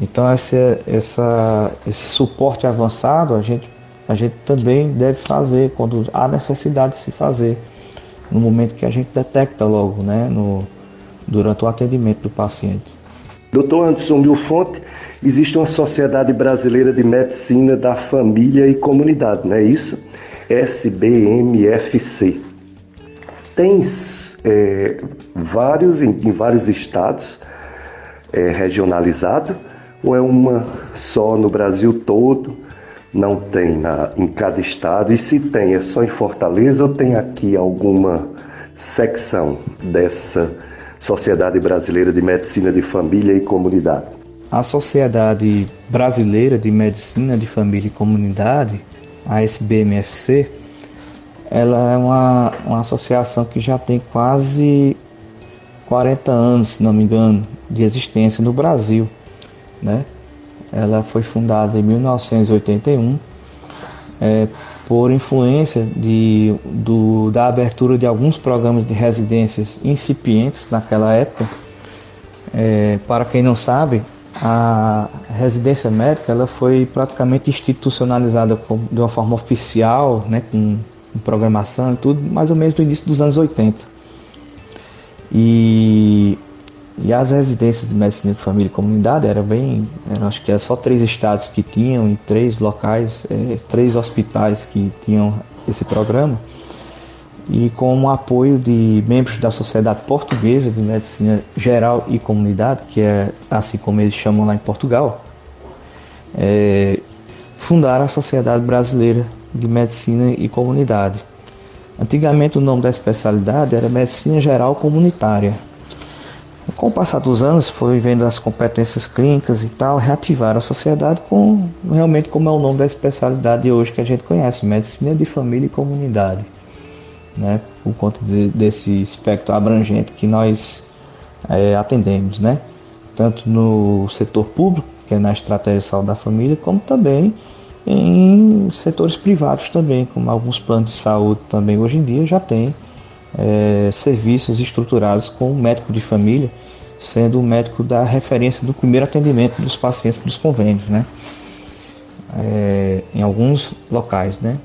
Speaker 5: Então essa, essa, esse suporte avançado a gente, a gente também deve fazer quando há necessidade de se fazer, no momento que a gente detecta logo, né, no, durante o atendimento do paciente.
Speaker 1: Doutor Anderson Milfonte, existe uma Sociedade Brasileira de Medicina da Família e Comunidade, não é isso? SBMFC. Tem é, vários, em, em, vários estados, é, regionalizado, ou é uma só no Brasil todo? Não tem na, em cada estado? E se tem, é só em Fortaleza ou tem aqui alguma secção dessa Sociedade Brasileira de Medicina de Família e Comunidade?
Speaker 5: A Sociedade Brasileira de Medicina de Família e Comunidade, a SBMFC, ela é uma, uma associação que já tem quase 40 anos, se não me engano, de existência no Brasil né? Ela foi fundada em 1981 é, por influência de, do, da abertura de alguns programas de residências incipientes naquela época. É, para quem não sabe, a residência médica ela foi praticamente institucionalizada de uma forma oficial, né, com, com programação e tudo, mais ou menos no início dos anos 80. E e as residências de medicina de família e comunidade eram bem, acho que era só três estados que tinham e três locais, é, três hospitais que tinham esse programa. e com o apoio de membros da Sociedade Portuguesa de Medicina Geral e Comunidade, que é assim como eles chamam lá em Portugal, é, fundaram a Sociedade Brasileira de Medicina e Comunidade. Antigamente o nome da especialidade era Medicina Geral Comunitária. Com o passar dos anos, foi vendo as competências clínicas e tal, reativaram a sociedade com realmente como é o nome da especialidade hoje que a gente conhece, Medicina de Família e Comunidade né, por conta de, desse espectro abrangente que nós é, atendemos, né, tanto no setor público, que é na estratégia de saúde da família, como também em setores privados também, como alguns planos de saúde também hoje em dia já tem é, serviços estruturados com o médico de família, sendo o médico da referência do primeiro atendimento dos pacientes dos convênios, né? É, em alguns locais, né?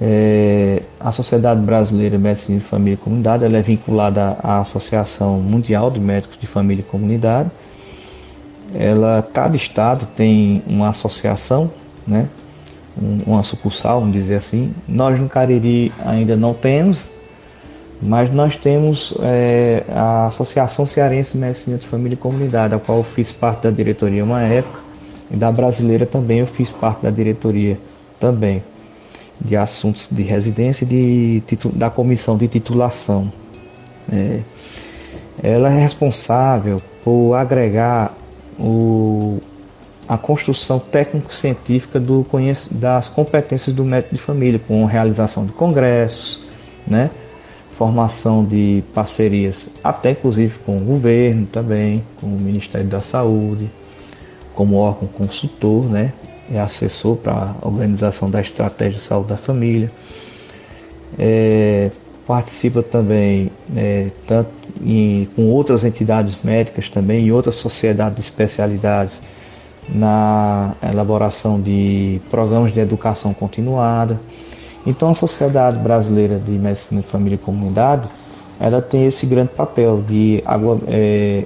Speaker 5: É, a Sociedade Brasileira de Medicina de Família e Comunidade ela é vinculada à Associação Mundial de Médicos de Família e Comunidade. Ela, cada estado tem uma associação, né? uma sucursal, vamos dizer assim. Nós no Cariri ainda não temos, mas nós temos é, a Associação Cearense Medicina de Família e Comunidade, a qual eu fiz parte da diretoria uma época, e da brasileira também eu fiz parte da diretoria também de assuntos de residência e de, da comissão de titulação. É, ela é responsável por agregar o, a construção técnico-científica das competências do médico de família, com realização de congressos, né? formação de parcerias, até inclusive com o governo também, com o Ministério da Saúde, como órgão consultor, né? é assessor para a organização da estratégia de saúde da família. É, participa também é, tanto em, com outras entidades médicas também e outras sociedades de especialidades na elaboração de programas de educação continuada. Então a Sociedade Brasileira de Medicina de Família e Comunidade ela tem esse grande papel de é,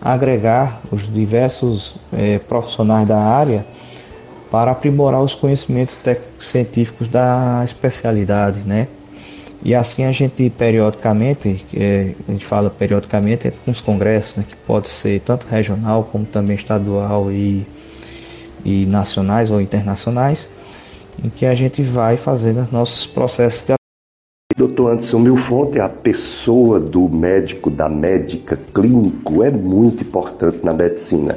Speaker 5: agregar os diversos é, profissionais da área para aprimorar os conhecimentos científicos da especialidade, né? E assim a gente periodicamente, é, a gente fala periodicamente, é com os congressos, né, que pode ser tanto regional como também estadual e, e nacionais ou internacionais, em que a gente vai fazendo os nossos processos de
Speaker 1: Doutor Anderson Milfonte, a pessoa do médico, da médica clínico é muito importante na medicina.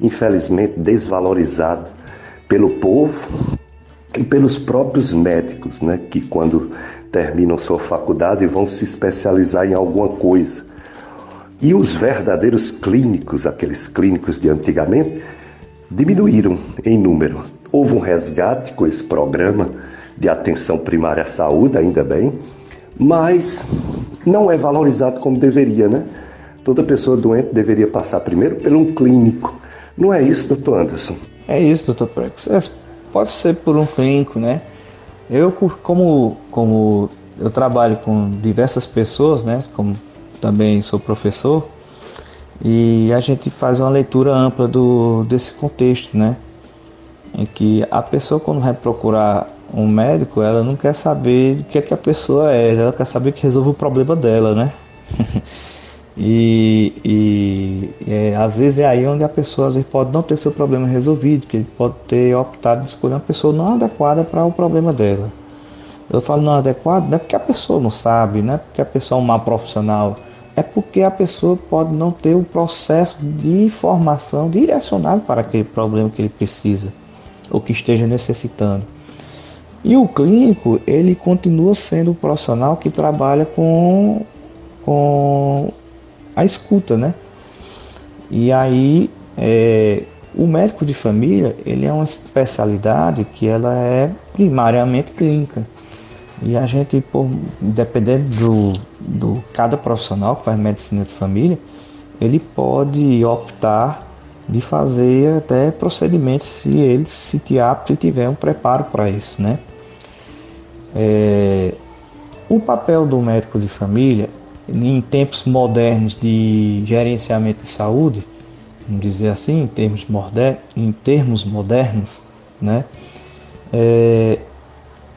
Speaker 1: Infelizmente desvalorizada pelo povo e pelos próprios médicos, né, que quando terminam sua faculdade vão se especializar em alguma coisa. E os verdadeiros clínicos, aqueles clínicos de antigamente, diminuíram em número. Houve um resgate com esse programa de atenção primária à saúde, ainda bem, mas não é valorizado como deveria, né? Toda pessoa doente deveria passar primeiro por um clínico. Não é isso, doutor Anderson?
Speaker 5: É isso, doutor Prex. É, pode ser por um clínico, né? Eu, como, como eu trabalho com diversas pessoas, né? Como também sou professor, e a gente faz uma leitura ampla do, desse contexto, né? Em que a pessoa, quando vai procurar um médico, ela não quer saber o que, é que a pessoa é, ela quer saber que resolve o problema dela, né? E, e é, às vezes é aí onde a pessoa às vezes pode não ter seu problema resolvido, que ele pode ter optado de escolher uma pessoa não adequada para o problema dela. Eu falo não adequado, não é porque a pessoa não sabe, não é porque a pessoa é um má profissional, é porque a pessoa pode não ter o processo de formação direcionado para aquele problema que ele precisa ou que esteja necessitando. E o clínico, ele continua sendo o profissional que trabalha com, com a escuta, né? E aí é, o médico de família ele é uma especialidade que ela é primariamente clínica. E a gente, por, dependendo do, do cada profissional que faz medicina de família, ele pode optar de fazer até procedimentos se ele se sentir apto e tiver um preparo para isso, né? É, o papel do médico de família em tempos modernos de gerenciamento de saúde, vamos dizer assim, em termos, modernos, em termos modernos, né? É,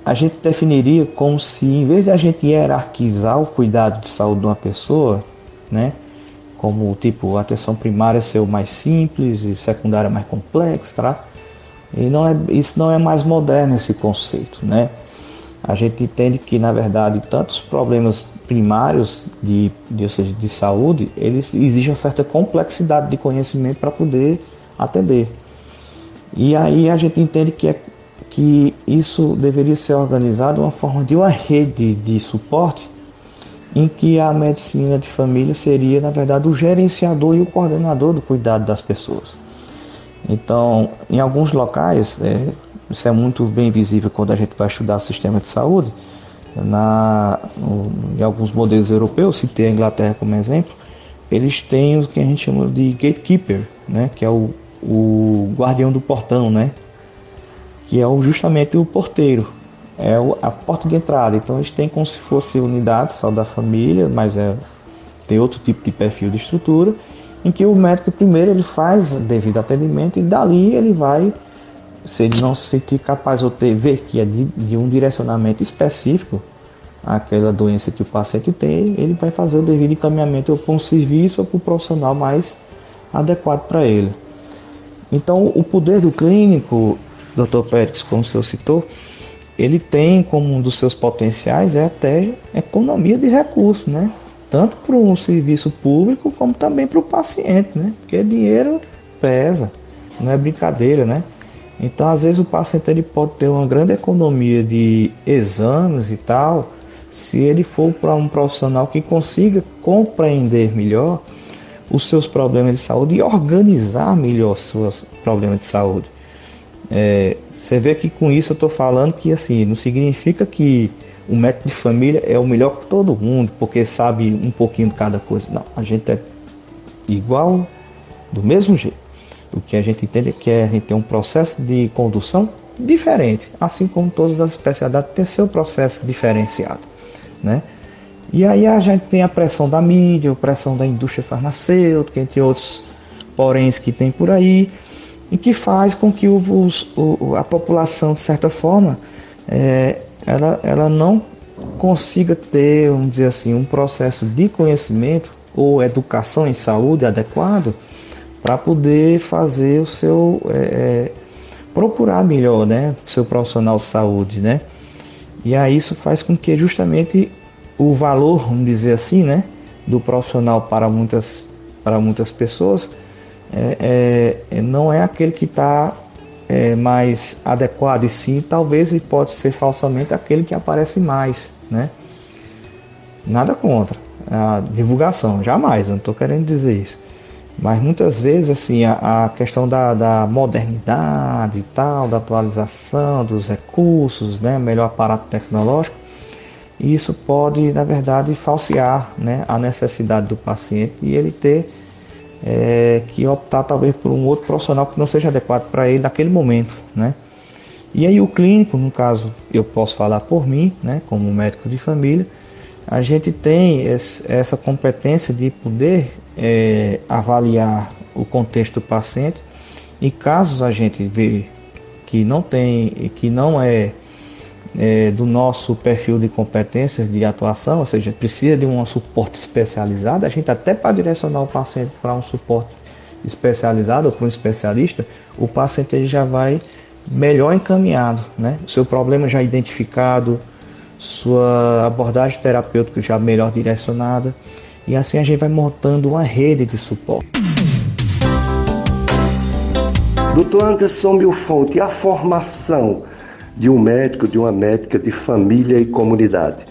Speaker 5: a gente definiria como se, em vez de a gente hierarquizar o cuidado de saúde de uma pessoa, né, como tipo a atenção primária ser o mais simples e secundária mais complexa, tá? E não é, isso não é mais moderno esse conceito, né? A gente entende que na verdade tantos problemas primários de, de, ou seja, de saúde, eles exigem uma certa complexidade de conhecimento para poder atender. E aí a gente entende que, é, que isso deveria ser organizado uma forma de uma rede de suporte em que a medicina de família seria, na verdade, o gerenciador e o coordenador do cuidado das pessoas. Então, em alguns locais, é, isso é muito bem visível quando a gente vai estudar o sistema de saúde, na, em alguns modelos europeus, citei a Inglaterra como exemplo, eles têm o que a gente chama de gatekeeper, né, que é o, o guardião do portão, né, que é o, justamente o porteiro, é a porta de entrada. Então eles têm como se fosse unidade só da família, mas é, tem outro tipo de perfil de estrutura, em que o médico primeiro ele faz devido atendimento e dali ele vai, se ele não se sentir capaz ou ter, ver que é de, de um direcionamento específico aquela doença que o paciente tem, ele vai fazer o devido encaminhamento para um serviço ou para o profissional mais adequado para ele. Então, o poder do clínico, Dr. Pérez, como o senhor citou, ele tem como um dos seus potenciais é até economia de recursos, né? Tanto para um serviço público como também para o paciente, né? Porque dinheiro pesa, não é brincadeira, né? Então, às vezes o paciente ele pode ter uma grande economia de exames e tal, se ele for para um profissional que consiga compreender melhor os seus problemas de saúde e organizar melhor os seus problemas de saúde. É, você vê que com isso eu estou falando que assim não significa que o médico de família é o melhor que todo mundo, porque sabe um pouquinho de cada coisa. Não, a gente é igual, do mesmo jeito. O que a gente entende é que a gente tem um processo de condução diferente, assim como todas as especialidades têm seu processo diferenciado, né? E aí a gente tem a pressão da mídia, a pressão da indústria farmacêutica, entre outros poréns que tem por aí, e que faz com que o, a população, de certa forma, é, ela, ela não consiga ter, vamos dizer assim, um processo de conhecimento ou educação em saúde adequado para poder fazer o seu é, é, procurar melhor, né, seu profissional de saúde, né? E aí isso faz com que justamente o valor, vamos dizer assim, né, do profissional para muitas para muitas pessoas é, é, é, não é aquele que está é, mais adequado, e sim talvez ele pode ser falsamente aquele que aparece mais, né? Nada contra a divulgação, jamais, não estou querendo dizer isso. Mas muitas vezes assim a, a questão da, da, modernidade e tal, da atualização dos recursos, né, melhor aparato tecnológico, isso pode na verdade falsear né, a necessidade do paciente e ele ter é, que optar talvez por um outro profissional que não seja adequado para ele naquele momento, né? E aí o clínico, no caso, eu posso falar por mim, né, como médico de família, a gente tem essa competência de poder é, avaliar o contexto do paciente e caso a gente vê que não tem, que não é é, do nosso perfil de competências de atuação, ou seja, precisa de um suporte especializado, a gente até para direcionar o paciente para um suporte especializado ou para um especialista, o paciente já vai melhor encaminhado, né? Seu problema já identificado, sua abordagem terapêutica já melhor direcionada, e assim a gente vai montando uma rede de suporte.
Speaker 1: Doutor Anderson Milfonte, a formação de um médico, de uma médica de família e comunidade.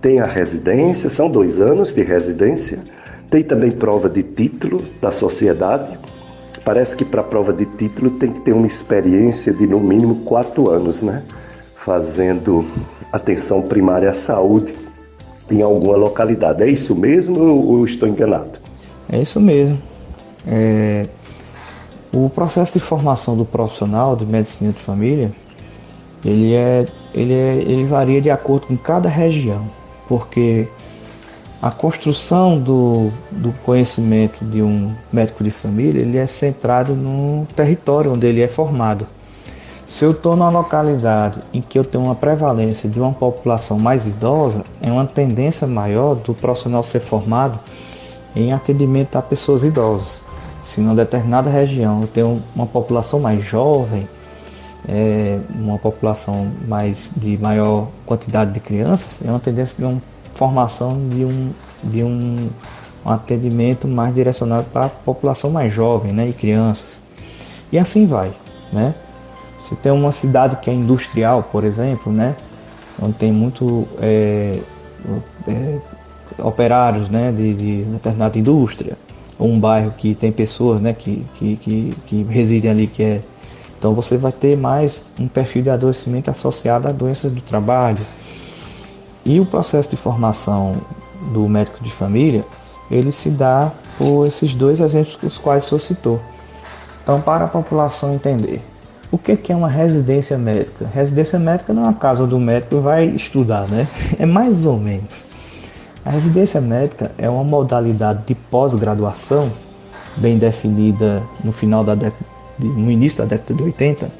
Speaker 1: Tem a residência, são dois anos de residência, tem também prova de título da sociedade. Parece que para prova de título tem que ter uma experiência de no mínimo quatro anos, né? Fazendo atenção primária à saúde em alguma localidade. É isso mesmo ou estou enganado?
Speaker 5: É isso mesmo. É... O processo de formação do profissional de medicina de família ele, é, ele, é, ele varia de acordo com cada região, porque a construção do, do conhecimento de um médico de família ele é centrado no território onde ele é formado. Se eu estou numa localidade em que eu tenho uma prevalência de uma população mais idosa, é uma tendência maior do profissional ser formado em atendimento a pessoas idosas. Se numa determinada região eu tenho uma população mais jovem, é, uma população mais de maior quantidade de crianças, é uma tendência de uma formação de um, de um, um atendimento mais direcionado para a população mais jovem né, e crianças. E assim vai. Né? Se tem uma cidade que é industrial, por exemplo, né, onde tem muito é, é, operários né, de, de determinada indústria, ou um bairro que tem pessoas né, que, que, que, que residem ali, que é. Então você vai ter mais um perfil de adoecimento associado a doenças do trabalho. E o processo de formação do médico de família, ele se dá por esses dois exemplos os quais senhor citou. Então, para a população entender, o que é uma residência médica? Residência médica não é uma casa onde o médico vai estudar, né? É mais ou menos. A residência médica é uma modalidade de pós-graduação bem definida no final da década, no início da década de 80,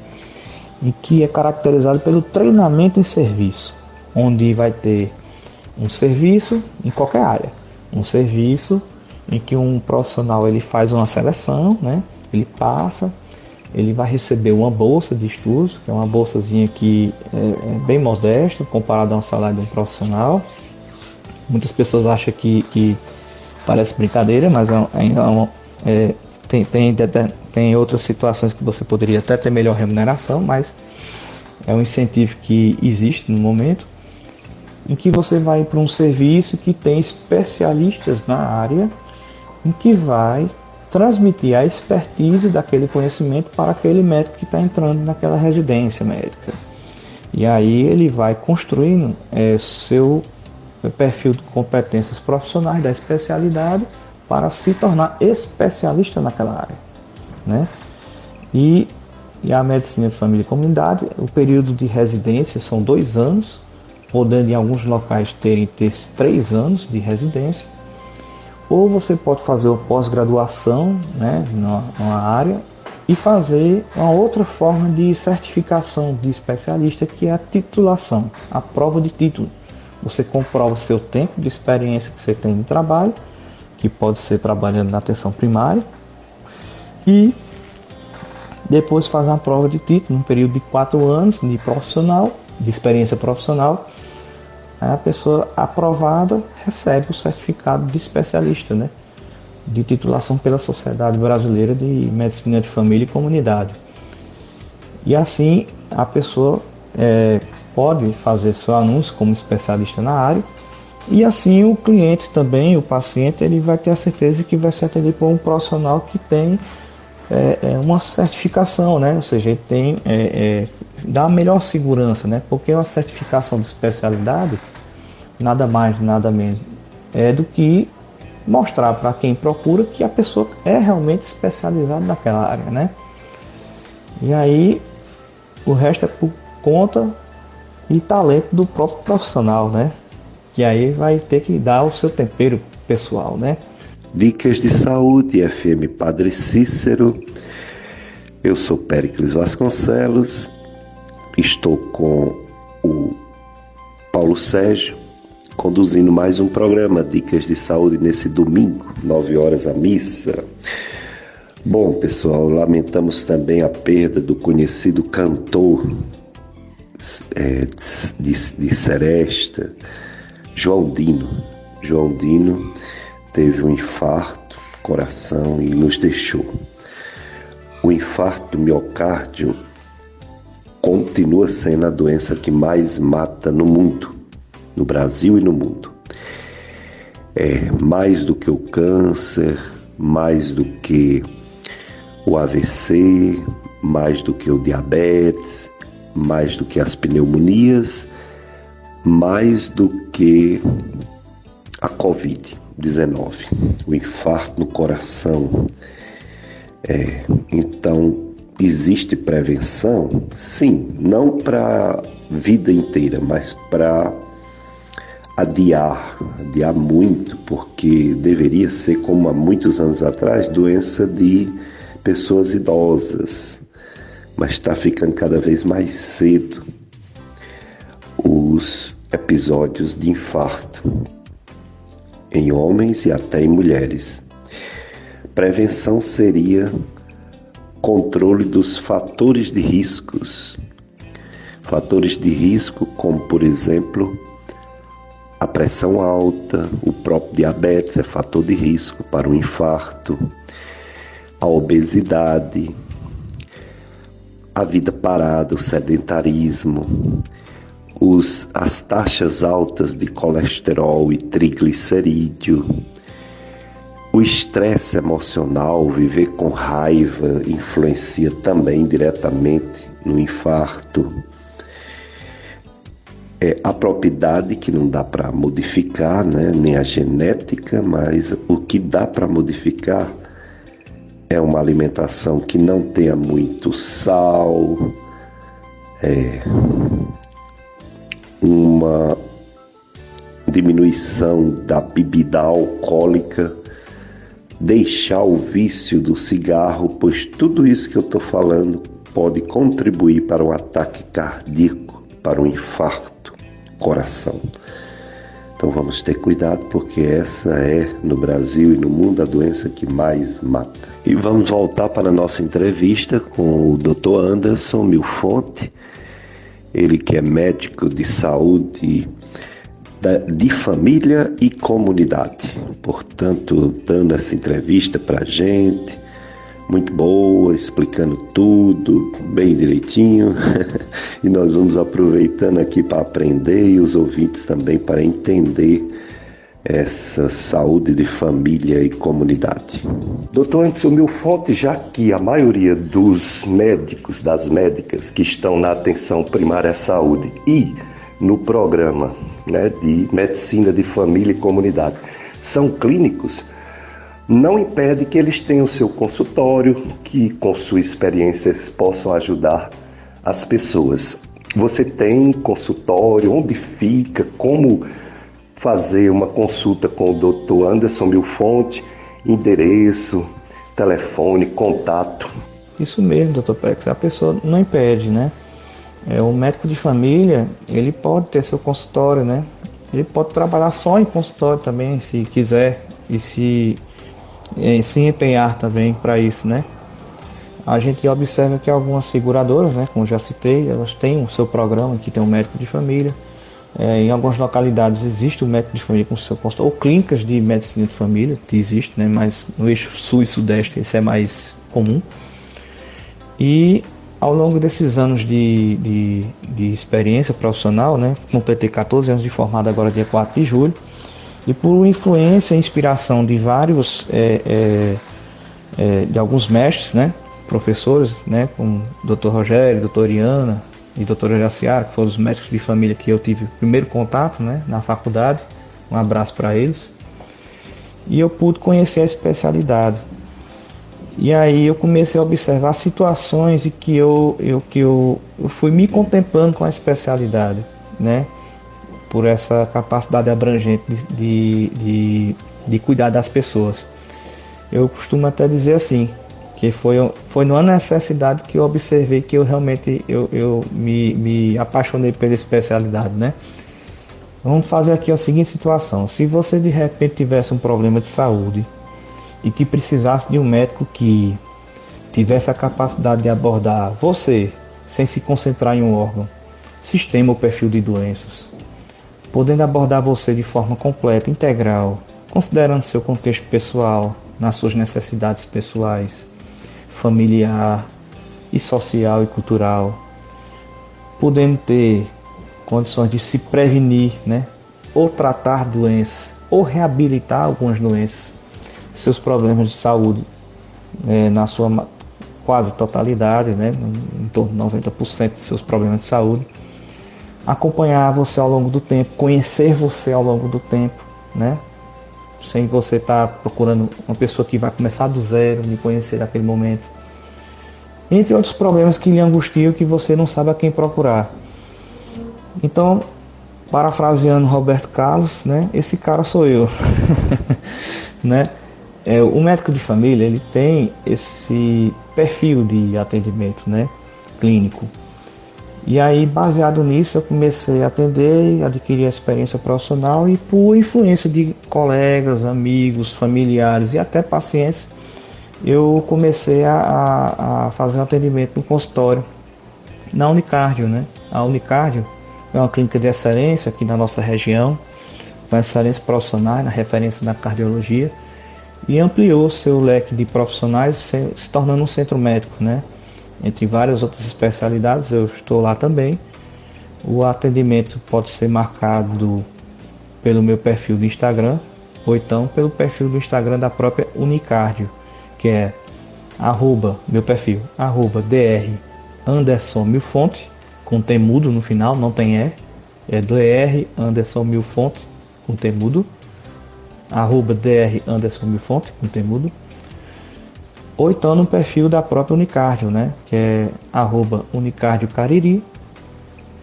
Speaker 5: e que é caracterizado pelo treinamento em serviço, onde vai ter um serviço em qualquer área, um serviço em que um profissional ele faz uma seleção, né? Ele passa, ele vai receber uma bolsa de estudos, que é uma bolsazinha que é, é bem modesta comparada ao salário de um profissional Muitas pessoas acham que, que parece brincadeira, mas é, é, é, tem, tem, tem outras situações que você poderia até ter melhor remuneração, mas é um incentivo que existe no momento, em que você vai para um serviço que tem especialistas na área, em que vai transmitir a expertise daquele conhecimento para aquele médico que está entrando naquela residência médica. E aí ele vai construindo é, seu perfil de competências profissionais da especialidade para se tornar especialista naquela área. Né? E, e a medicina de família e comunidade, o período de residência são dois anos, podendo em alguns locais terem ter três anos de residência. Ou você pode fazer o pós-graduação né, numa área e fazer uma outra forma de certificação de especialista que é a titulação, a prova de título. Você comprova seu tempo de experiência que você tem no trabalho, que pode ser trabalhando na atenção primária, e depois faz uma prova de título, num período de quatro anos de profissional, de experiência profissional. A pessoa aprovada recebe o certificado de especialista, né? De titulação pela Sociedade Brasileira de Medicina de Família e Comunidade. E assim a pessoa é, pode fazer seu anúncio como especialista na área e assim o cliente também, o paciente, ele vai ter a certeza que vai ser atendido por um profissional que tem é, é, uma certificação, né? Ou seja, ele tem é, é dá melhor segurança, né? Porque uma certificação de especialidade nada mais, nada menos é do que mostrar para quem procura que a pessoa é realmente especializada naquela área, né? E aí o resto é por conta e talento do próprio profissional, né? Que aí vai ter que dar o seu tempero pessoal, né?
Speaker 1: Dicas de Saúde, FM Padre Cícero. Eu sou Péricles Vasconcelos, estou com o Paulo Sérgio, conduzindo mais um programa Dicas de Saúde nesse domingo, 9 horas a missa. Bom, pessoal, lamentamos também a perda do conhecido cantor é, de, de Seresta, João Dino. João Dino teve um infarto coração e nos deixou. O infarto miocárdio continua sendo a doença que mais mata no mundo, no Brasil e no mundo. É mais do que o câncer, mais do que o AVC, mais do que o diabetes, mais do que as pneumonias, mais do que a Covid-19, o infarto no coração. É, então, existe prevenção? Sim, não para a vida inteira, mas para adiar, adiar muito, porque deveria ser, como há muitos anos atrás, doença de pessoas idosas, mas está ficando cada vez mais cedo os episódios de infarto em homens e até em mulheres. Prevenção seria controle dos fatores de riscos. Fatores de risco, como por exemplo, a pressão alta, o próprio diabetes é fator de risco para o infarto, a obesidade, a vida parada, o sedentarismo, os, as taxas altas de colesterol e triglicerídeo, o estresse emocional, viver com raiva, influencia também diretamente no infarto. É a propriedade que não dá para modificar, né? nem a genética, mas o que dá para modificar é uma alimentação que não tenha muito sal, é, uma diminuição da bebida alcoólica, deixar o vício do cigarro, pois tudo isso que eu estou falando pode contribuir para um ataque cardíaco, para um infarto, coração. Então vamos ter cuidado porque essa é no Brasil e no mundo a doença que mais mata. E vamos voltar para a nossa entrevista com o Dr. Anderson Milfonte ele que é médico de saúde de família e comunidade. Portanto, dando essa entrevista para a gente, muito boa, explicando tudo bem direitinho. e nós vamos aproveitando aqui para aprender e os ouvintes também para entender essa saúde de família e comunidade. Doutor Anderson Milfonte, já que a maioria dos médicos, das médicas que estão na atenção primária à saúde e no programa né, de medicina de família e comunidade são clínicos, não impede que eles tenham seu consultório, que com sua experiência possam ajudar as pessoas. Você tem consultório, onde fica, como fazer uma consulta com o Dr. Anderson Milfonte, endereço, telefone, contato.
Speaker 5: Isso mesmo, doutor Pex, a pessoa não impede, né? É, o médico de família, ele pode ter seu consultório, né? Ele pode trabalhar só em consultório também, se quiser, e se, é, se empenhar também para isso, né? A gente observa que algumas seguradoras, né, como já citei, elas têm o seu programa que tem um médico de família. É, em algumas localidades existe o médico de família com seu consultório, ou clínicas de medicina de família, que existe, né, mas no eixo sul e sudeste isso é mais comum. E ao longo desses anos de, de, de experiência profissional, né, completei 14 anos de formado agora dia 4 de julho, e por influência e inspiração de vários, é, é, é, de alguns mestres, né, professores, né, como o Dr. Rogério, Dr. Iana, e doutora Jaciara, que foram os médicos de família que eu tive o primeiro contato né, na faculdade. Um abraço para eles. E eu pude conhecer a especialidade. E aí eu comecei a observar situações em que eu, eu, que eu, eu fui me contemplando com a especialidade, né? Por essa capacidade abrangente de, de, de, de cuidar das pessoas. Eu costumo até dizer assim, que foi, foi numa necessidade que eu observei que eu realmente eu, eu me, me apaixonei pela especialidade, né? Vamos fazer aqui a seguinte situação: se você de repente tivesse um problema de saúde e que precisasse de um médico que tivesse a capacidade de abordar você sem se concentrar em um órgão, sistema ou perfil de doenças, podendo abordar você de forma completa, integral, considerando seu contexto pessoal, nas suas necessidades pessoais, familiar e social e cultural, podendo ter condições de se prevenir, né? ou tratar doenças, ou reabilitar algumas doenças, seus problemas de saúde é, na sua quase totalidade, né? em torno de 90% dos seus problemas de saúde, acompanhar você ao longo do tempo, conhecer você ao longo do tempo, né? Sem você estar tá procurando uma pessoa que vai começar do zero, me conhecer naquele momento. Entre outros problemas que lhe angustiam que você não sabe a quem procurar. Então, parafraseando Roberto Carlos, né, esse cara sou eu. né? É, o médico de família ele tem esse perfil de atendimento, né? clínico. E aí, baseado nisso, eu comecei a atender, adquirir experiência profissional e por influência de colegas, amigos, familiares e até pacientes, eu comecei a, a fazer um atendimento no consultório na Unicardio, né? A Unicardio é uma clínica de excelência aqui na nossa região, com excelência profissional, na referência da cardiologia, e ampliou seu leque de profissionais, se, se tornando um centro médico, né? Entre várias outras especialidades, eu estou lá também. O atendimento pode ser marcado pelo meu perfil do Instagram ou então pelo perfil do Instagram da própria Unicardio, que é arroba, meu perfil, arroba dr Anderson Milfonte, com temudo no final, não tem E, é dr Anderson Milfonte, com temudo, arroba dr Anderson Milfonte, com temudo ou então no perfil da própria Unicardio, né? Que é arroba Unicardio Cariri.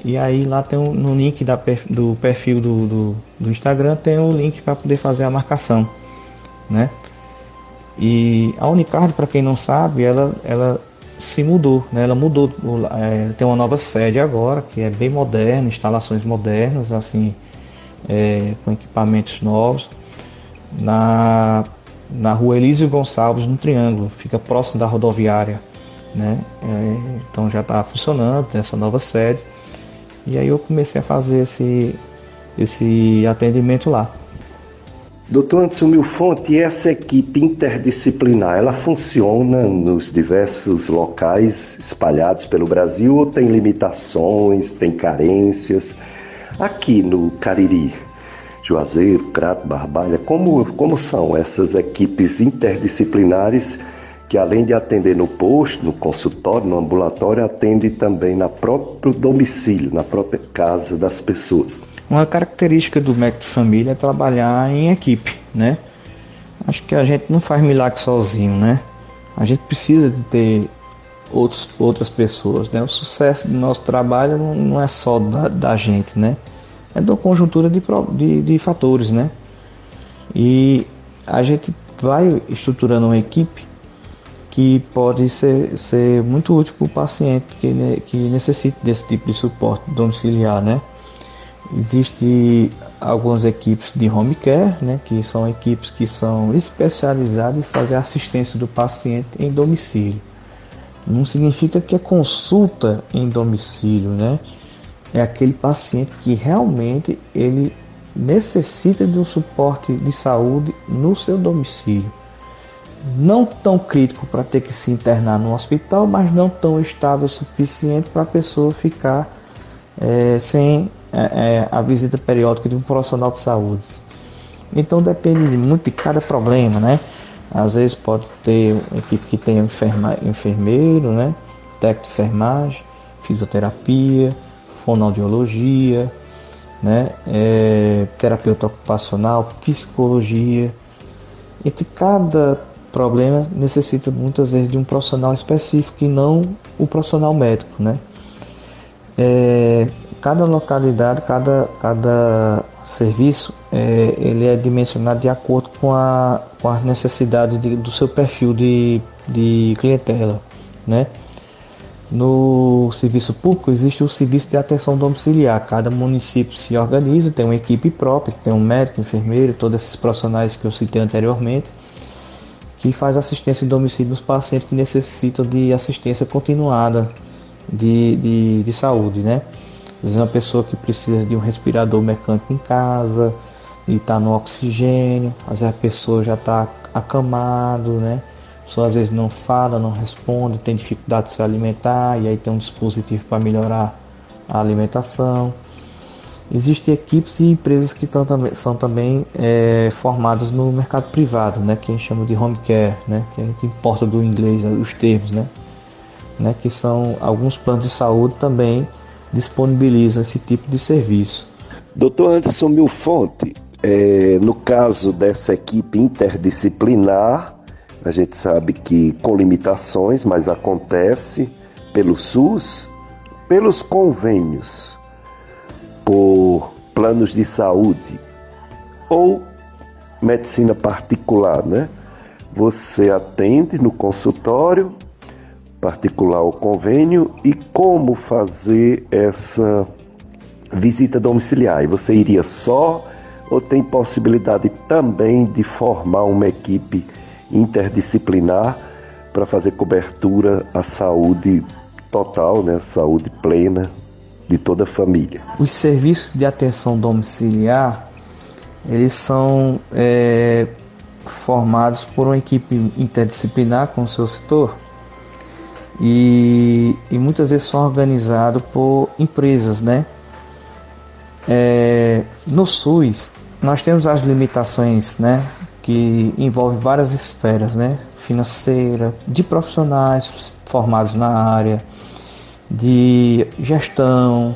Speaker 5: E aí lá tem um, no link da, do perfil do, do, do Instagram tem o um link para poder fazer a marcação, né? E a Unicardio, para quem não sabe, ela, ela se mudou, né? Ela mudou, é, tem uma nova sede agora, que é bem moderna, instalações modernas, assim, é, com equipamentos novos. Na na rua Elísio Gonçalves, no Triângulo, fica próximo da rodoviária. Né? É, então já está funcionando, tem essa nova sede. E aí eu comecei a fazer esse, esse atendimento lá.
Speaker 1: Doutor Anderson Milfonte, essa equipe interdisciplinar, ela funciona nos diversos locais espalhados pelo Brasil ou tem limitações, tem carências? Aqui no Cariri, Juazeiro, Crato, Barbalha, como, como são essas equipes interdisciplinares que além de atender no posto, no consultório, no ambulatório, atende também na próprio domicílio, na própria casa das pessoas.
Speaker 5: Uma característica do médico de família é trabalhar em equipe, né? Acho que a gente não faz milagre sozinho, né? A gente precisa de ter outros, outras pessoas, né? O sucesso do nosso trabalho não, é só da, da gente, né? É da conjuntura de, de, de fatores, né? E a gente vai estruturando uma equipe que pode ser, ser muito útil para o paciente que, que necessite desse tipo de suporte domiciliar, né? Existem algumas equipes de home care, né, que são equipes que são especializadas em fazer assistência do paciente em domicílio. Não significa que é consulta em domicílio, né? É aquele paciente que realmente ele necessita de um suporte de saúde no seu domicílio. Não tão crítico para ter que se internar no hospital, mas não tão estável o suficiente para a pessoa ficar é, sem é, é, a visita periódica de um profissional de saúde. Então depende muito de cada problema, né? Às vezes pode ter uma equipe que tenha enferma, enfermeiro, né? Técnico de enfermagem, fisioterapia, fonoaudiologia, né, é, terapeuta ocupacional, psicologia. Entre cada problema necessita muitas vezes de um profissional específico e não o profissional médico, né? É, cada localidade, cada, cada serviço, é, ele é dimensionado de acordo com a, com a necessidade de, do seu perfil de, de clientela, né? No serviço público existe o serviço de atenção domiciliar. Cada município se organiza, tem uma equipe própria, tem um médico, enfermeiro, todos esses profissionais que eu citei anteriormente, que faz assistência em domicílio nos pacientes que necessitam de assistência continuada de, de, de saúde, né? Às vezes uma pessoa que precisa de um respirador mecânico em casa e está no oxigênio, às vezes a pessoa já está acamado, né? Pessoa às vezes não fala, não responde, tem dificuldade de se alimentar e aí tem um dispositivo para melhorar a alimentação. Existem equipes e empresas que também, são também é, formadas no mercado privado, né, que a gente chama de home care, né, que a gente importa do inglês os termos, né, né, que são alguns planos de saúde também disponibilizam esse tipo de serviço.
Speaker 1: Doutor Anderson Milfonte, é, no caso dessa equipe interdisciplinar, a gente sabe que com limitações, mas acontece pelo SUS, pelos convênios, por planos de saúde ou medicina particular, né? Você atende no consultório particular ou convênio e como fazer essa visita domiciliar. E você iria só ou tem possibilidade também de formar uma equipe interdisciplinar para fazer cobertura à saúde total, né, saúde plena de toda a família.
Speaker 5: Os serviços de atenção domiciliar eles são é, formados por uma equipe interdisciplinar, como o seu setor, e, e muitas vezes são organizados por empresas, né? É, no SUS, nós temos as limitações, né? Que envolvem várias esferas, né? Financeira, de profissionais formados na área, de gestão,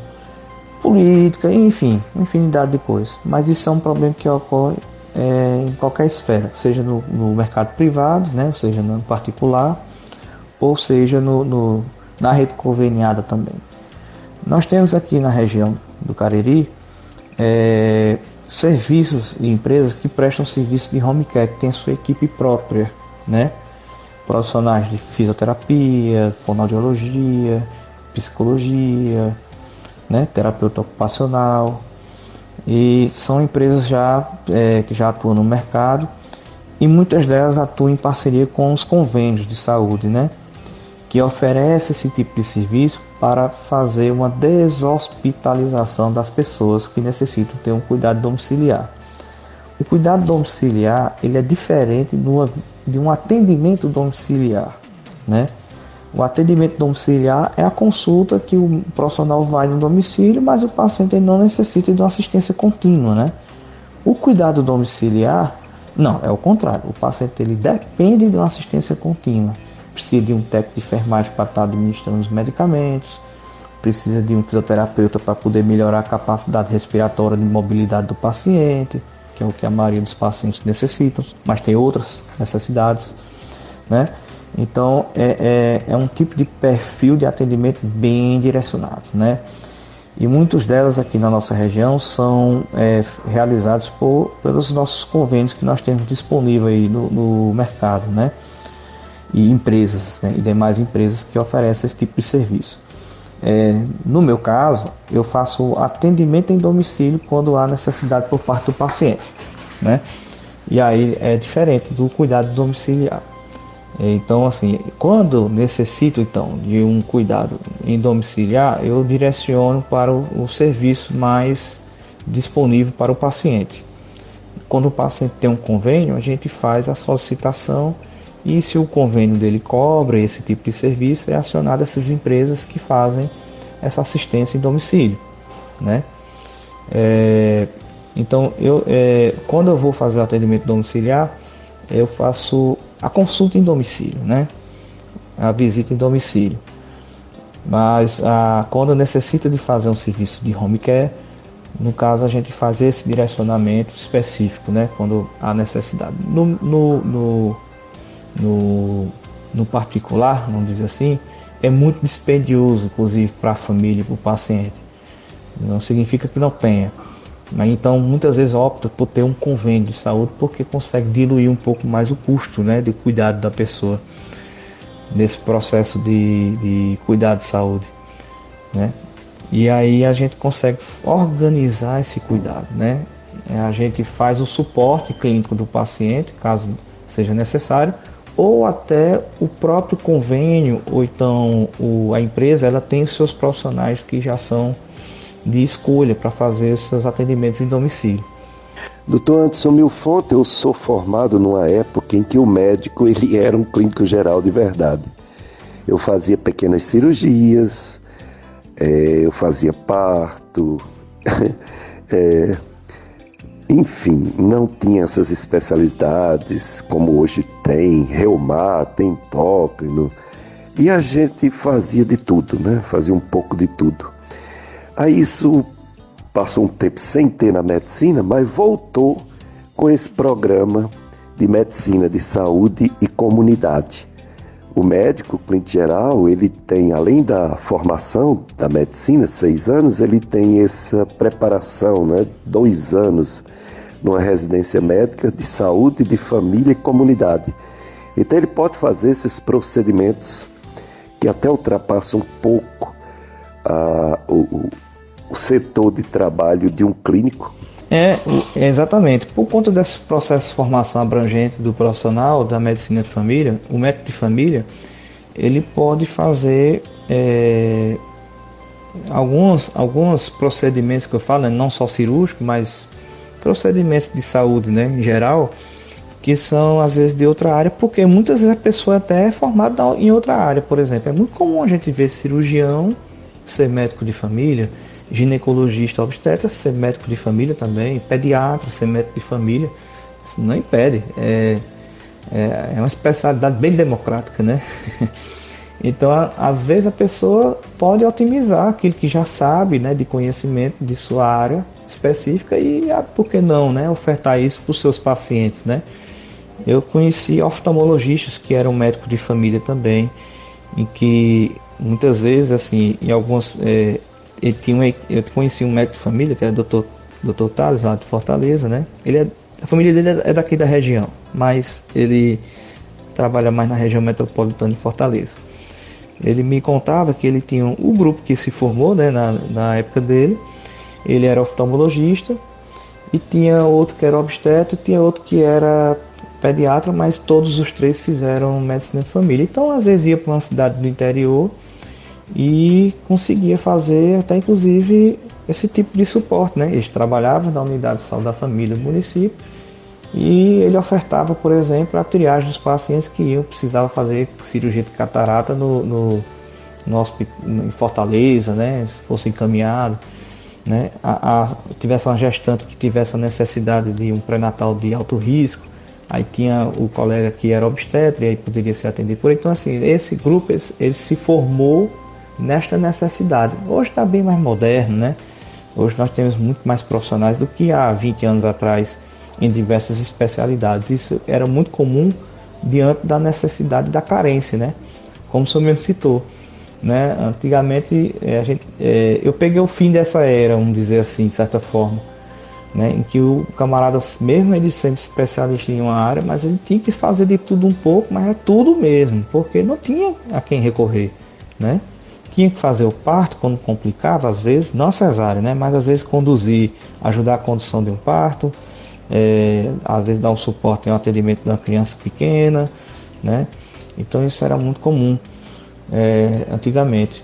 Speaker 5: política, enfim, infinidade de coisas. Mas isso é um problema que ocorre é, em qualquer esfera, seja no, no, mercado privado, né? seja no particular, ou seja no, no, na rede conveniada também. Nós temos aqui na região do Cariri é, serviços e empresas que prestam serviço de home care, que tem sua equipe própria, né? Profissionais de fisioterapia, fonoaudiologia, psicologia, né? terapeuta ocupacional. E são empresas já é, que já atuam no mercado e muitas delas atuam em parceria com os convênios de saúde, né? Que oferece esse tipo de serviço para fazer uma deshospitalização das pessoas que necessitam ter um cuidado domiciliar. O cuidado domiciliar ele é diferente de um atendimento domiciliar, né? O atendimento domiciliar é a consulta que o profissional vai no domicílio, mas o paciente não necessita de uma assistência contínua, né? O cuidado domiciliar, não, é o contrário. O paciente ele depende de uma assistência contínua precisa de um técnico de enfermagem para estar administrando os medicamentos, precisa de um fisioterapeuta para poder melhorar a capacidade respiratória de mobilidade do paciente, que é o que a maioria dos pacientes necessitam, mas tem outras necessidades, né? Então é, é, é um tipo de perfil de atendimento bem direcionado, né? E muitos delas aqui na nossa região são é, realizados por, pelos nossos convênios que nós temos disponível aí no, no mercado, né? E empresas né, e demais empresas que oferecem esse tipo de serviço. É, no meu caso, eu faço atendimento em domicílio quando há necessidade por parte do paciente, né? E aí é diferente do cuidado domiciliar. É, então, assim, quando necessito então de um cuidado em domiciliar, eu direciono para o, o serviço mais disponível para o paciente. Quando o paciente tem um convênio, a gente faz a solicitação e se o convênio dele cobra esse tipo de serviço, é acionado essas empresas que fazem essa assistência em domicílio, né? É, então, eu, é, quando eu vou fazer o atendimento domiciliar, eu faço a consulta em domicílio, né? A visita em domicílio. Mas a, quando necessita de fazer um serviço de home care, no caso a gente faz esse direcionamento específico, né? Quando há necessidade. No, no, no no, no particular, vamos dizer assim, é muito dispendioso, inclusive para a família para o paciente. Não significa que não tenha. Mas então muitas vezes opta por ter um convênio de saúde porque consegue diluir um pouco mais o custo né, de cuidado da pessoa nesse processo de, de cuidado de saúde. Né? E aí a gente consegue organizar esse cuidado. Né? A gente faz o suporte clínico do paciente, caso seja necessário, ou até o próprio convênio ou então o, a empresa ela tem seus profissionais que já são de escolha para fazer seus atendimentos em domicílio.
Speaker 1: Doutor Anderson Milfonte, eu sou formado numa época em que o médico ele era um clínico geral de verdade. Eu fazia pequenas cirurgias, é, eu fazia parto, é, enfim, não tinha essas especialidades como hoje tem, reumar, tem endócrino. E a gente fazia de tudo, né? Fazia um pouco de tudo. Aí isso passou um tempo sem ter na medicina, mas voltou com esse programa de medicina de saúde e comunidade. O médico clínico geral, ele tem, além da formação da medicina, seis anos, ele tem essa preparação, né? Dois anos numa residência médica de saúde, de família e comunidade. Então ele pode fazer esses procedimentos que até ultrapassam um pouco a, o, o setor de trabalho de um clínico?
Speaker 5: É, exatamente. Por conta desse processo de formação abrangente do profissional da medicina de família, o médico de família, ele pode fazer é, alguns, alguns procedimentos que eu falo, né, não só cirúrgico, mas procedimentos de saúde né, em geral, que são às vezes de outra área, porque muitas vezes a pessoa até é formada em outra área, por exemplo. É muito comum a gente ver cirurgião ser médico de família, ginecologista obstetra ser médico de família também, pediatra ser médico de família. Isso não impede. É, é, é uma especialidade bem democrática, né? Então, às vezes a pessoa pode otimizar aquilo que já sabe, né, de conhecimento de sua área específica e, ah, por que não, né, ofertar isso para os seus pacientes, né? Eu conheci oftalmologistas que eram médicos de família também, em que muitas vezes, assim, em algumas. É, ele tinha uma, eu conheci um médico de família, que era o Dr. Dr. Tales, lá de Fortaleza, né? Ele é, a família dele é daqui da região, mas ele trabalha mais na região metropolitana de Fortaleza. Ele me contava que ele tinha um, o grupo que se formou né, na, na época dele, ele era oftalmologista, e tinha outro que era obstetra, tinha outro que era pediatra, mas todos os três fizeram medicina de família. Então, às vezes ia para uma cidade do interior e conseguia fazer até inclusive esse tipo de suporte, né? Eles trabalhavam na unidade de saúde da família do município e ele ofertava, por exemplo, a triagem dos pacientes que iam precisava fazer cirurgia de catarata no, no, no hospital, em Fortaleza, né? Se fosse encaminhado né, a, a, tivesse uma gestante que tivesse a necessidade de um pré-natal de alto risco, aí tinha o colega que era obstetra e aí poderia ser atendido por. Então, assim, esse grupo ele, ele se formou nesta necessidade. Hoje está bem mais moderno, né? Hoje nós temos muito mais profissionais do que há 20 anos atrás em diversas especialidades. Isso era muito comum diante da necessidade da carência, né? Como o senhor mesmo citou. Né? Antigamente é, a gente, é, eu peguei o fim dessa era, vamos dizer assim, de certa forma, né? em que o camarada, mesmo ele sendo especialista em uma área, mas ele tinha que fazer de tudo um pouco, mas é tudo mesmo, porque não tinha a quem recorrer. Né? Tinha que fazer o parto quando complicava, às vezes, não a cesárea, né? mas às vezes conduzir, ajudar a condução de um parto, é, às vezes dar um suporte um atendimento de uma criança pequena, né? Então isso era muito comum é, antigamente.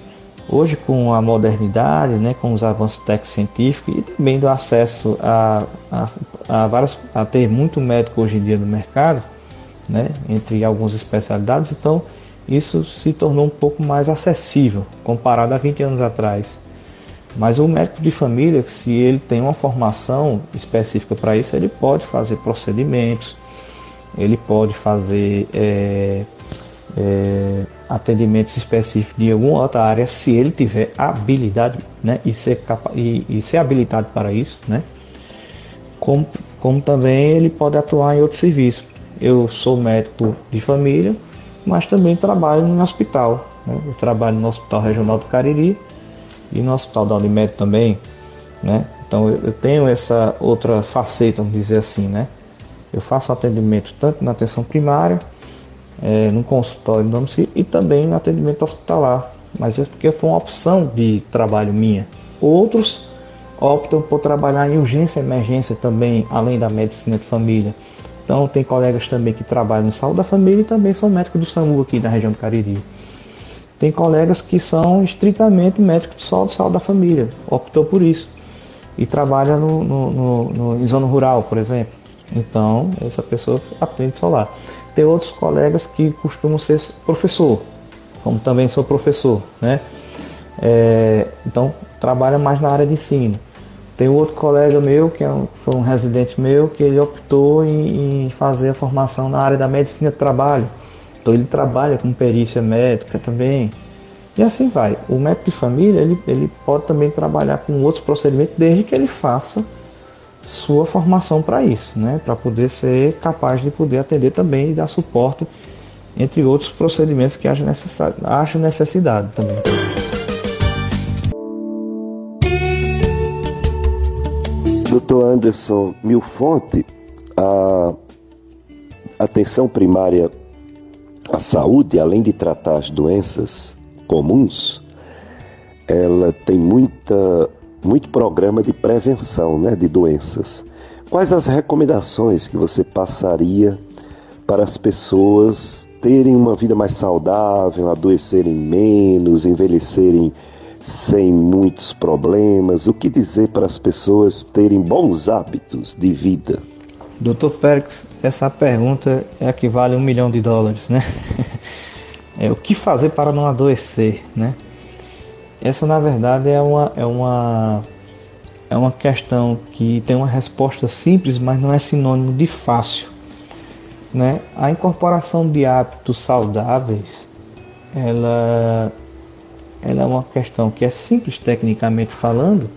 Speaker 5: Hoje, com a modernidade, né, com os avanços técnicos científicos e também do acesso a, a, a, várias, a ter muito médico hoje em dia no mercado, né, entre algumas especialidades, então isso se tornou um pouco mais acessível comparado a 20 anos atrás. Mas o médico de família, se ele tem uma formação específica para isso, ele pode fazer procedimentos, ele pode fazer é, é, atendimentos específicos de alguma outra área, se ele tiver habilidade né, e, ser capa e, e ser habilitado para isso, né? como, como também ele pode atuar em outro serviço. Eu sou médico de família, mas também trabalho no hospital. Né? Eu trabalho no Hospital Regional do Cariri e no Hospital da Unimed também. Né? Então eu tenho essa outra faceta, vamos dizer assim. Né? Eu faço atendimento tanto na atenção primária é, no consultório no domicílio e também no atendimento hospitalar. Mas é porque foi uma opção de trabalho minha. Outros optam por trabalhar em urgência e emergência também, além da medicina de família. Então tem colegas também que trabalham em saúde da família e também são médicos do SAMU aqui na região do Cariri. Tem colegas que são estritamente médicos de saúde, saúde da família, optou por isso. E trabalha no, no, no, no, em zona rural, por exemplo. Então, essa pessoa atende solar. Tem outros colegas que costumam ser professor, como também sou professor, né? É, então trabalha mais na área de ensino. Tem outro colega meu que é um, foi um residente meu que ele optou em, em, fazer a formação na área da medicina de trabalho. Então ele trabalha com perícia médica também. E assim vai. O médico de família ele, ele pode também trabalhar com outros procedimentos desde que ele faça sua formação para isso, né? para poder ser capaz de poder atender também e dar suporte, entre outros procedimentos que haja necessidade, haja necessidade também.
Speaker 1: Doutor Anderson Milfonte, a atenção primária à saúde, além de tratar as doenças comuns, ela tem muita, muito programa de prevenção né, de doenças. Quais as recomendações que você passaria para as pessoas terem uma vida mais saudável, adoecerem menos, envelhecerem sem muitos problemas? O que dizer para as pessoas terem bons hábitos de vida?
Speaker 5: Doutor Pérez, essa pergunta é a que vale um milhão de dólares, né? É o que fazer para não adoecer, né? Essa na verdade é uma, é uma, é uma questão que tem uma resposta simples, mas não é sinônimo de fácil. Né? A incorporação de hábitos saudáveis, ela, ela é uma questão que é simples tecnicamente falando,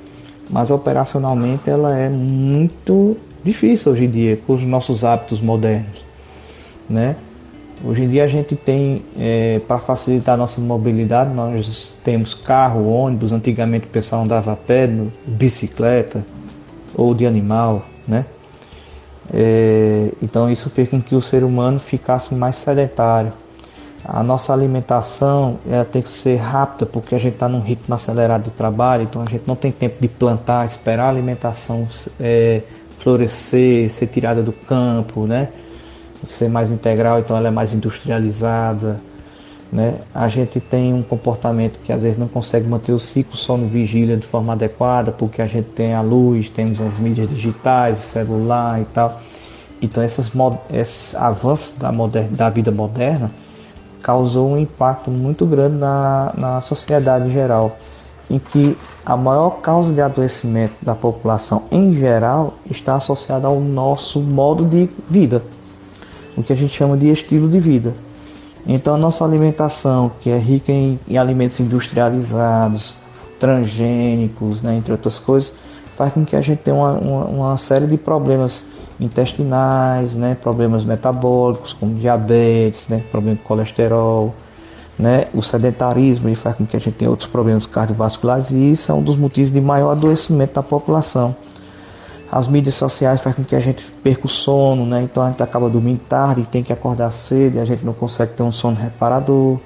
Speaker 5: mas operacionalmente ela é muito difícil hoje em dia com os nossos hábitos modernos, né? Hoje em dia a gente tem, é, para facilitar a nossa mobilidade, nós temos carro, ônibus, antigamente o pessoal andava a pé, bicicleta ou de animal, né? É, então isso fez com que o ser humano ficasse mais sedentário. A nossa alimentação ela tem que ser rápida porque a gente está num ritmo acelerado de trabalho, então a gente não tem tempo de plantar, esperar a alimentação é, florescer, ser tirada do campo, né? ser mais integral, então ela é mais industrializada. Né? A gente tem um comportamento que às vezes não consegue manter o ciclo sono vigília de forma adequada, porque a gente tem a luz, temos as mídias digitais, celular e tal. Então essas, esses avanços da, da vida moderna causou um impacto muito grande na, na sociedade em geral, em que a maior causa de adoecimento da população em geral está associada ao nosso modo de vida o que a gente chama de estilo de vida. Então a nossa alimentação, que é rica em, em alimentos industrializados, transgênicos, né, entre outras coisas, faz com que a gente tenha uma, uma, uma série de problemas intestinais, né, problemas metabólicos, como diabetes, né, problema de colesterol, né, o sedentarismo faz com que a gente tenha outros problemas cardiovasculares e isso é um dos motivos de maior adoecimento da população. As mídias sociais fazem com que a gente perca o sono, né? Então a gente acaba dormindo tarde e tem que acordar cedo e a gente não consegue ter um sono reparador.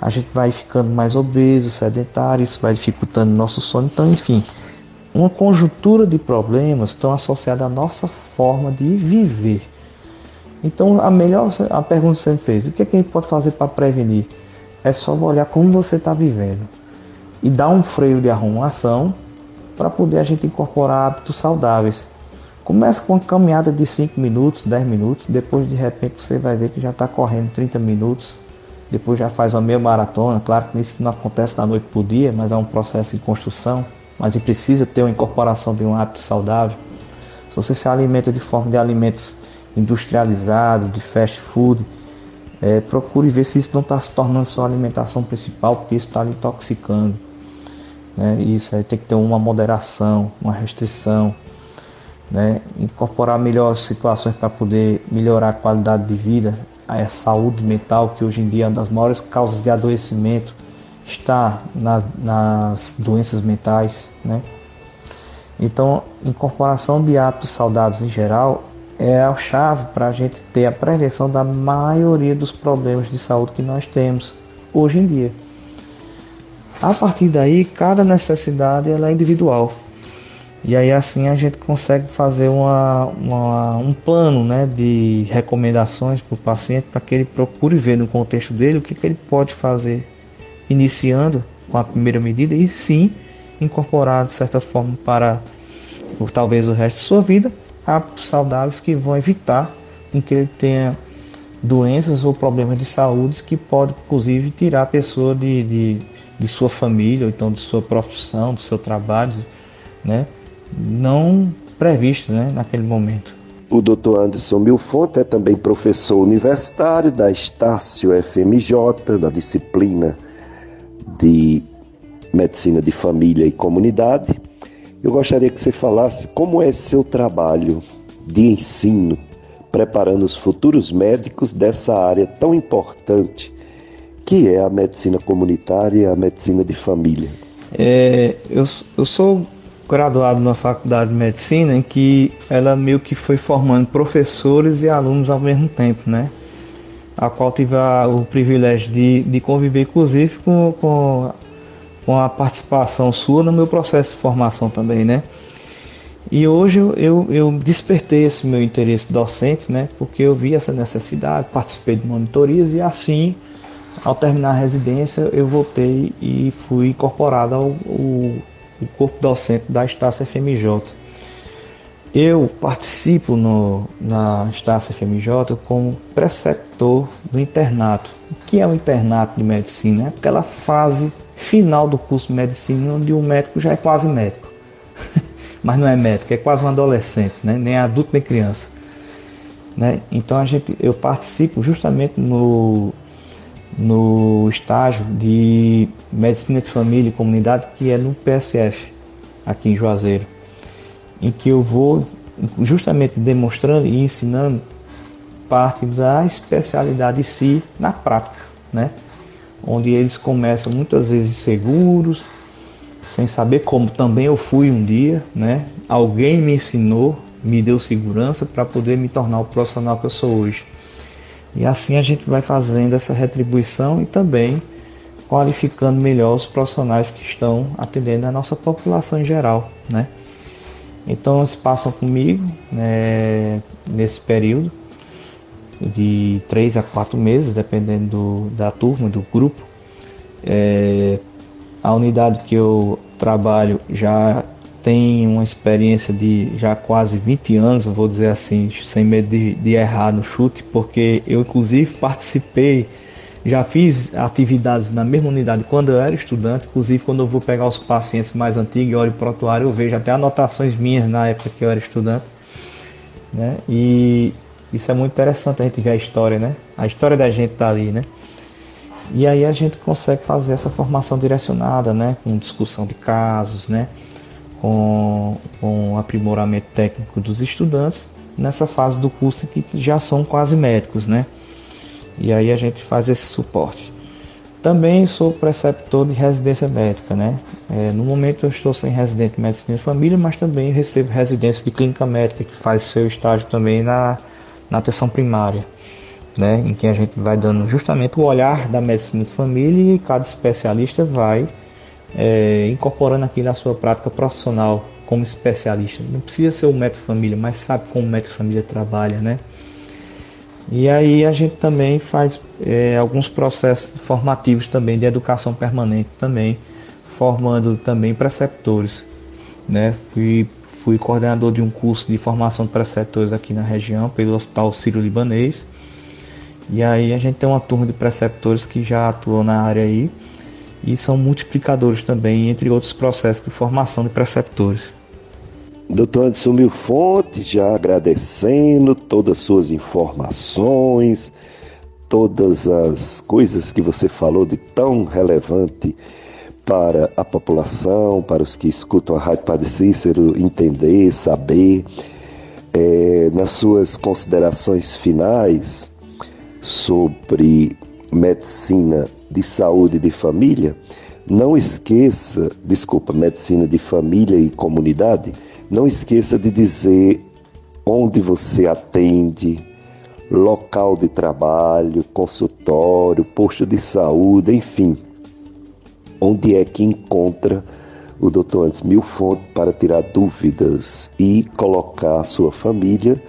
Speaker 5: A gente vai ficando mais obeso, sedentário, isso vai dificultando nosso sono. Então, enfim, uma conjuntura de problemas estão associados à nossa forma de viver. Então, a melhor a pergunta que você fez: o que, é que a gente pode fazer para prevenir? É só olhar como você está vivendo e dar um freio de arrumação para poder a gente incorporar hábitos saudáveis. Começa com uma caminhada de 5 minutos, 10 minutos, depois de repente você vai ver que já está correndo 30 minutos, depois já faz uma meia maratona. Claro que isso não acontece da noite para o dia, mas é um processo de construção. Mas precisa ter uma incorporação de um hábito saudável. Se você se alimenta de forma de alimentos industrializados, de fast food, é, procure ver se isso não está se tornando sua alimentação principal, porque isso está lhe intoxicando. Né? Isso aí tem que ter uma moderação, uma restrição, né? incorporar melhores situações para poder melhorar a qualidade de vida, a saúde mental, que hoje em dia é uma das maiores causas de adoecimento, está na, nas doenças mentais. Né? Então, incorporação de hábitos saudáveis em geral é a chave para a gente ter a prevenção da maioria dos problemas de saúde que nós temos hoje em dia. A partir daí, cada necessidade ela é individual. E aí assim a gente consegue fazer uma, uma um plano né, de recomendações para o paciente para que ele procure ver no contexto dele o que, que ele pode fazer iniciando com a primeira medida e sim incorporar de certa forma para por talvez o resto de sua vida hábitos saudáveis que vão evitar que ele tenha doenças ou problemas de saúde que pode inclusive tirar a pessoa de, de de sua família, ou então de sua profissão, do seu trabalho, né? não previsto né? naquele momento.
Speaker 1: O Dr. Anderson Milfonte é também professor universitário da Estácio FMJ, da disciplina de Medicina de Família e Comunidade. Eu gostaria que você falasse como é seu trabalho de ensino, preparando os futuros médicos dessa área tão importante que é a medicina comunitária e a medicina de família?
Speaker 5: É, eu, eu sou graduado na faculdade de medicina em que ela meio que foi formando professores e alunos ao mesmo tempo, né? A qual tive a, o privilégio de, de conviver, inclusive, com, com com a participação sua no meu processo de formação também, né? E hoje eu, eu, eu, despertei esse meu interesse docente, né? Porque eu vi essa necessidade, participei de monitorias e assim, ao terminar a residência, eu voltei e fui incorporado ao, ao, ao corpo docente da Estácia FMJ. Eu participo no, na Estácia FMJ como preceptor do internato. O que é o internato de medicina? É aquela fase final do curso de medicina onde o médico já é quase médico. Mas não é médico, é quase um adolescente, né? nem adulto nem criança. Né? Então a gente, eu participo justamente no, no estágio de medicina de família e comunidade que é no PSF, aqui em Juazeiro em que eu vou justamente demonstrando e ensinando parte da especialidade em si na prática, né? Onde eles começam muitas vezes seguros, sem saber como também eu fui um dia, né? Alguém me ensinou, me deu segurança para poder me tornar o profissional que eu sou hoje. E assim a gente vai fazendo essa retribuição e também qualificando melhor os profissionais que estão atendendo a nossa população em geral, né? Então eles passam comigo né, nesse período de três a quatro meses, dependendo do, da turma, do grupo. É, a unidade que eu trabalho já tem uma experiência de já quase 20 anos, vou dizer assim, sem medo de, de errar no chute, porque eu inclusive participei já fiz atividades na mesma unidade quando eu era estudante, inclusive quando eu vou pegar os pacientes mais antigos e olho o prontuário, eu vejo até anotações minhas na época que eu era estudante. Né? E isso é muito interessante a gente ver a história, né? A história da gente tá ali, né? E aí a gente consegue fazer essa formação direcionada, né? Com discussão de casos, né? Com, com aprimoramento técnico dos estudantes nessa fase do curso que já são quase médicos, né? E aí a gente faz esse suporte. Também sou preceptor de residência médica, né? É, no momento eu estou sem residente de medicina de família, mas também recebo residência de clínica médica que faz seu estágio também na, na atenção primária, né? Em que a gente vai dando justamente o olhar da medicina de família e cada especialista vai é, incorporando aquilo na sua prática profissional como especialista. Não precisa ser o médico família, mas sabe como o médico família trabalha, né? E aí a gente também faz é, alguns processos formativos também de educação permanente também, formando também preceptores. Né? Fui, fui coordenador de um curso de formação de preceptores aqui na região, pelo Hospital Sírio-Libanês. E aí a gente tem uma turma de preceptores que já atuam na área aí e são multiplicadores também, entre outros processos de formação de preceptores.
Speaker 1: Doutor Anderson Milfonte, já agradecendo todas as suas informações, todas as coisas que você falou de tão relevante para a população, para os que escutam a Rádio Padre Cícero entender, saber. É, nas suas considerações finais sobre medicina de saúde de família, não esqueça, desculpa, medicina de família e comunidade, não esqueça de dizer onde você atende, local de trabalho, consultório, posto de saúde, enfim. Onde é que encontra o Dr. Antes Milfonte para tirar dúvidas e colocar a sua família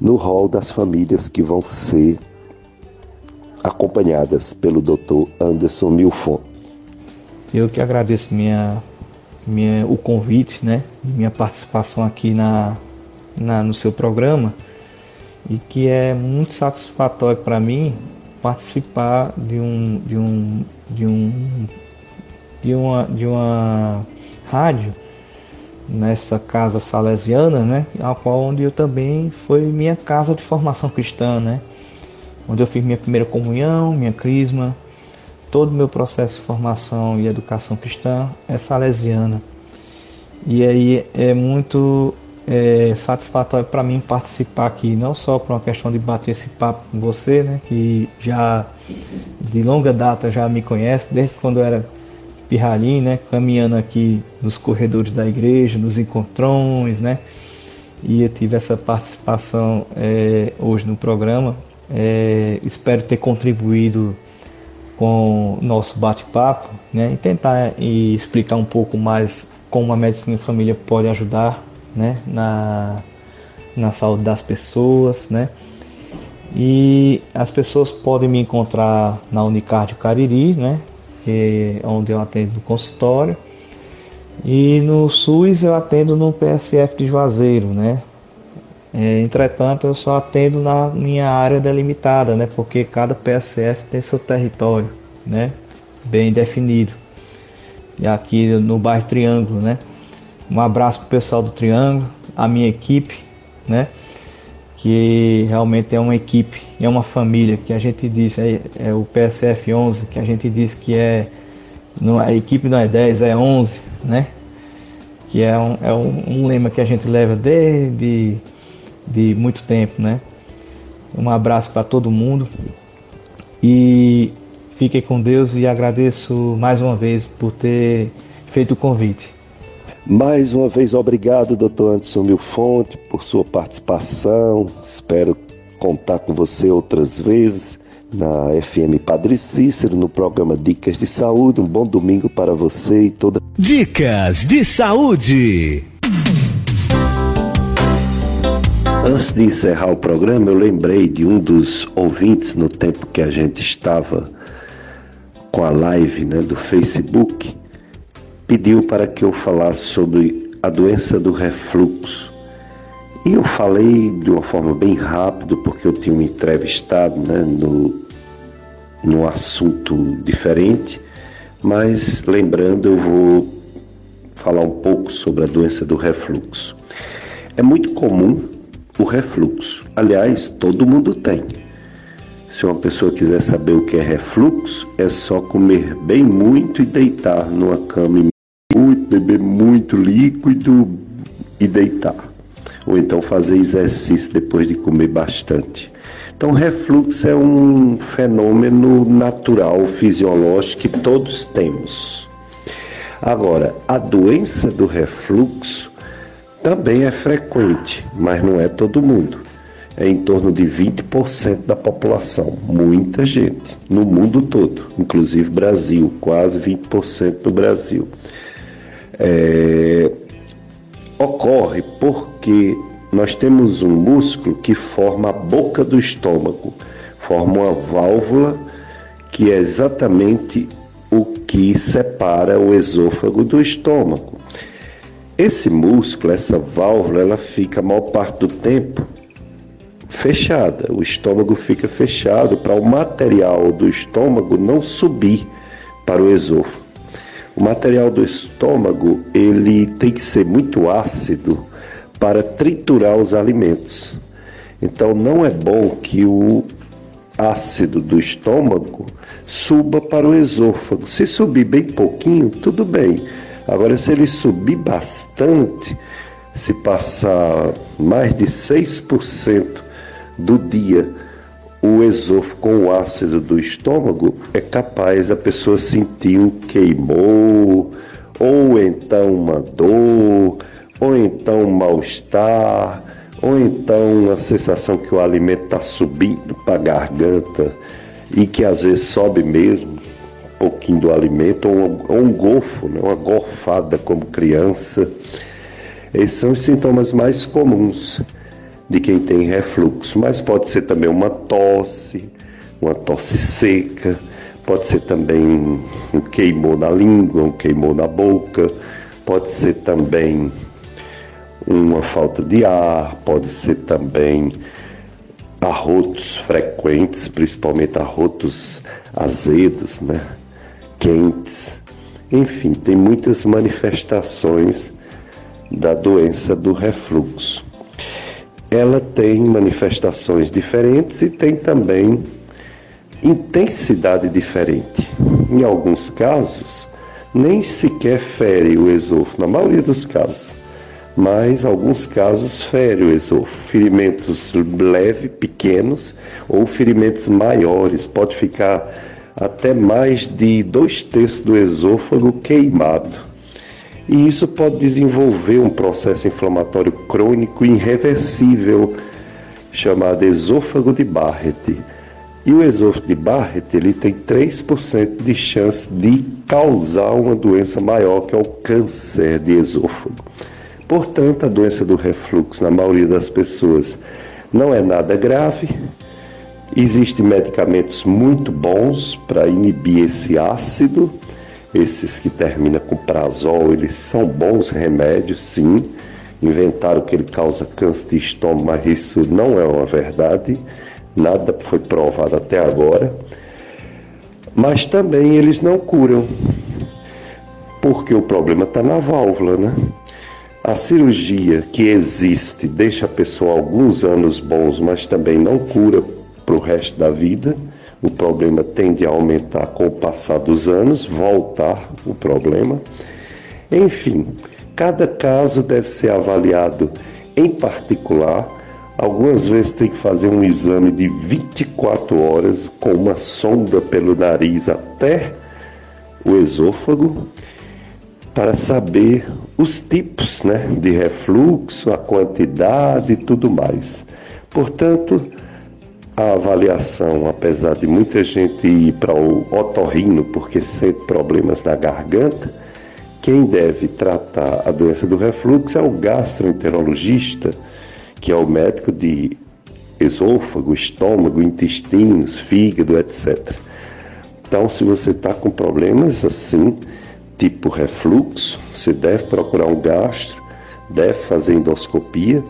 Speaker 1: no rol das famílias que vão ser acompanhadas pelo Dr. Anderson Milfonte.
Speaker 5: Eu que agradeço minha minha, o convite, né, minha participação aqui na, na, no seu programa e que é muito satisfatório para mim participar de um de um de um de uma de uma rádio nessa casa salesiana, né, a qual onde eu também foi minha casa de formação cristã, né, onde eu fiz minha primeira comunhão, minha crisma, todo o meu processo de formação e educação cristã é salesiana. E aí é muito é, satisfatório para mim participar aqui, não só por uma questão de bater esse papo com você, né, que já de longa data já me conhece, desde quando eu era pirralhinho, né, caminhando aqui nos corredores da igreja, nos encontrões, né, e eu tive essa participação é, hoje no programa. É, espero ter contribuído com nosso bate-papo né, e tentar e explicar um pouco mais como a medicina família pode ajudar né, na, na saúde das pessoas. Né. E as pessoas podem me encontrar na Unicardio Cariri, né, que é onde eu atendo no consultório. E no SUS eu atendo no PSF de Juazeiro, né? É, entretanto, eu só atendo na minha área delimitada, né? Porque cada PSF tem seu território, né? Bem definido. E aqui no bairro Triângulo, né? Um abraço pro pessoal do Triângulo, a minha equipe, né? Que realmente é uma equipe, é uma família que a gente diz, é, é o PSF 11, que a gente diz que é não, a equipe não é 10, é 11, né? Que é um, é um, um lema que a gente leva desde de muito tempo, né? Um abraço para todo mundo e fiquem com Deus e agradeço mais uma vez por ter feito o convite.
Speaker 1: Mais uma vez, obrigado, doutor Anderson Milfonte, por sua participação. Espero contar com você outras vezes na FM Padre Cícero, no programa Dicas de Saúde. Um bom domingo para você e toda.
Speaker 4: Dicas de Saúde.
Speaker 1: Antes de encerrar o programa, eu lembrei de um dos ouvintes no tempo que a gente estava com a live né, do Facebook, pediu para que eu falasse sobre a doença do refluxo. E eu falei de uma forma bem rápida, porque eu tinha um entrevistado né, no, num assunto diferente, mas lembrando, eu vou falar um pouco sobre a doença do refluxo. É muito comum o refluxo. Aliás, todo mundo tem. Se uma pessoa quiser saber o que é refluxo, é só comer bem muito e deitar numa cama muito, beber muito líquido e deitar. Ou então fazer exercício depois de comer bastante. Então, refluxo é um fenômeno natural, fisiológico que todos temos. Agora, a doença do refluxo também é frequente, mas não é todo mundo. É em torno de 20% da população, muita gente, no mundo todo, inclusive Brasil, quase 20% no Brasil. É... Ocorre porque nós temos um músculo que forma a boca do estômago, forma uma válvula que é exatamente o que separa o esôfago do estômago. Esse músculo, essa válvula, ela fica a maior parte do tempo fechada. O estômago fica fechado para o material do estômago não subir para o esôfago. O material do estômago, ele tem que ser muito ácido para triturar os alimentos. Então não é bom que o ácido do estômago suba para o esôfago. Se subir bem pouquinho, tudo bem Agora, se ele subir bastante, se passar mais de 6% do dia o esôfago com o ácido do estômago, é capaz a pessoa sentir um queimou, ou então uma dor, ou então um mal-estar, ou então uma sensação que o alimento está subindo para a garganta e que às vezes sobe mesmo pouquinho do alimento, ou, ou um golfo, né? uma gorfada como criança. Esses são os sintomas mais comuns de quem tem refluxo, mas pode ser também uma tosse, uma tosse seca, pode ser também um queimou na língua, um queimou na boca, pode ser também uma falta de ar, pode ser também arrotos frequentes, principalmente arrotos azedos, né? Quentes. Enfim, tem muitas manifestações da doença do refluxo. Ela tem manifestações diferentes e tem também intensidade diferente. Em alguns casos, nem sequer fere o esôfago, na maioria dos casos, mas alguns casos fere o esôfago. Ferimentos leves, pequenos ou ferimentos maiores, pode ficar até mais de dois terços do esôfago queimado. E isso pode desenvolver um processo inflamatório crônico irreversível chamado esôfago de Barrett. E o esôfago de Barrett ele tem 3% de chance de causar uma doença maior, que é o câncer de esôfago. Portanto, a doença do refluxo, na maioria das pessoas, não é nada grave. Existem medicamentos muito bons para inibir esse ácido. Esses que terminam com prazol, eles são bons remédios, sim. Inventaram que ele causa câncer de estômago, mas isso não é uma verdade. Nada foi provado até agora. Mas também eles não curam, porque o problema está na válvula, né? A cirurgia que existe deixa a pessoa alguns anos bons, mas também não cura para o resto da vida. O problema tende a aumentar com o passar dos anos, voltar o problema. Enfim, cada caso deve ser avaliado em particular. Algumas vezes tem que fazer um exame de 24 horas com uma sonda pelo nariz até o esôfago para saber os tipos né, de refluxo, a quantidade e tudo mais. Portanto, a avaliação, apesar de muita gente ir para o otorrino porque sente problemas na garganta, quem deve tratar a doença do refluxo é o gastroenterologista, que é o médico de esôfago, estômago, intestinos, fígado, etc. Então, se você está com problemas assim, tipo refluxo, você deve procurar um gastro, deve fazer endoscopia.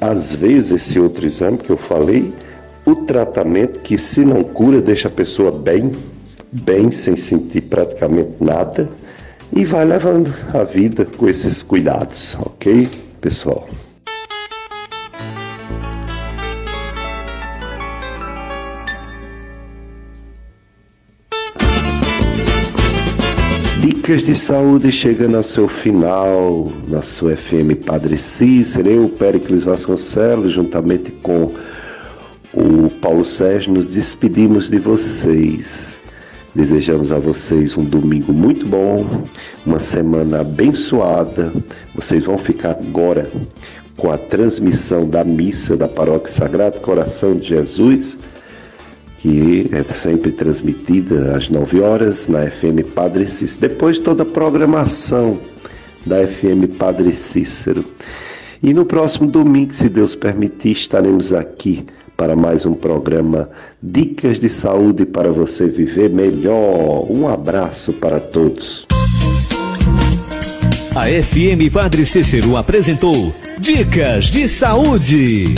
Speaker 1: Às vezes, esse outro exame que eu falei, o tratamento que, se não cura, deixa a pessoa bem, bem, sem sentir praticamente nada, e vai levando a vida com esses cuidados, ok, pessoal? Dicas de saúde chegando ao seu final na sua FM Padre Cícero. Eu, Péricles Vasconcelos, juntamente com o Paulo Sérgio, nos despedimos de vocês. Desejamos a vocês um domingo muito bom, uma semana abençoada. Vocês vão ficar agora com a transmissão da missa da Paróquia Sagrado Coração de Jesus que é sempre transmitida às 9 horas na FM Padre Cícero. Depois toda a programação da FM Padre Cícero. E no próximo domingo, se Deus permitir, estaremos aqui para mais um programa Dicas de Saúde para você viver melhor. Um abraço para todos.
Speaker 4: A FM Padre Cícero apresentou Dicas de Saúde.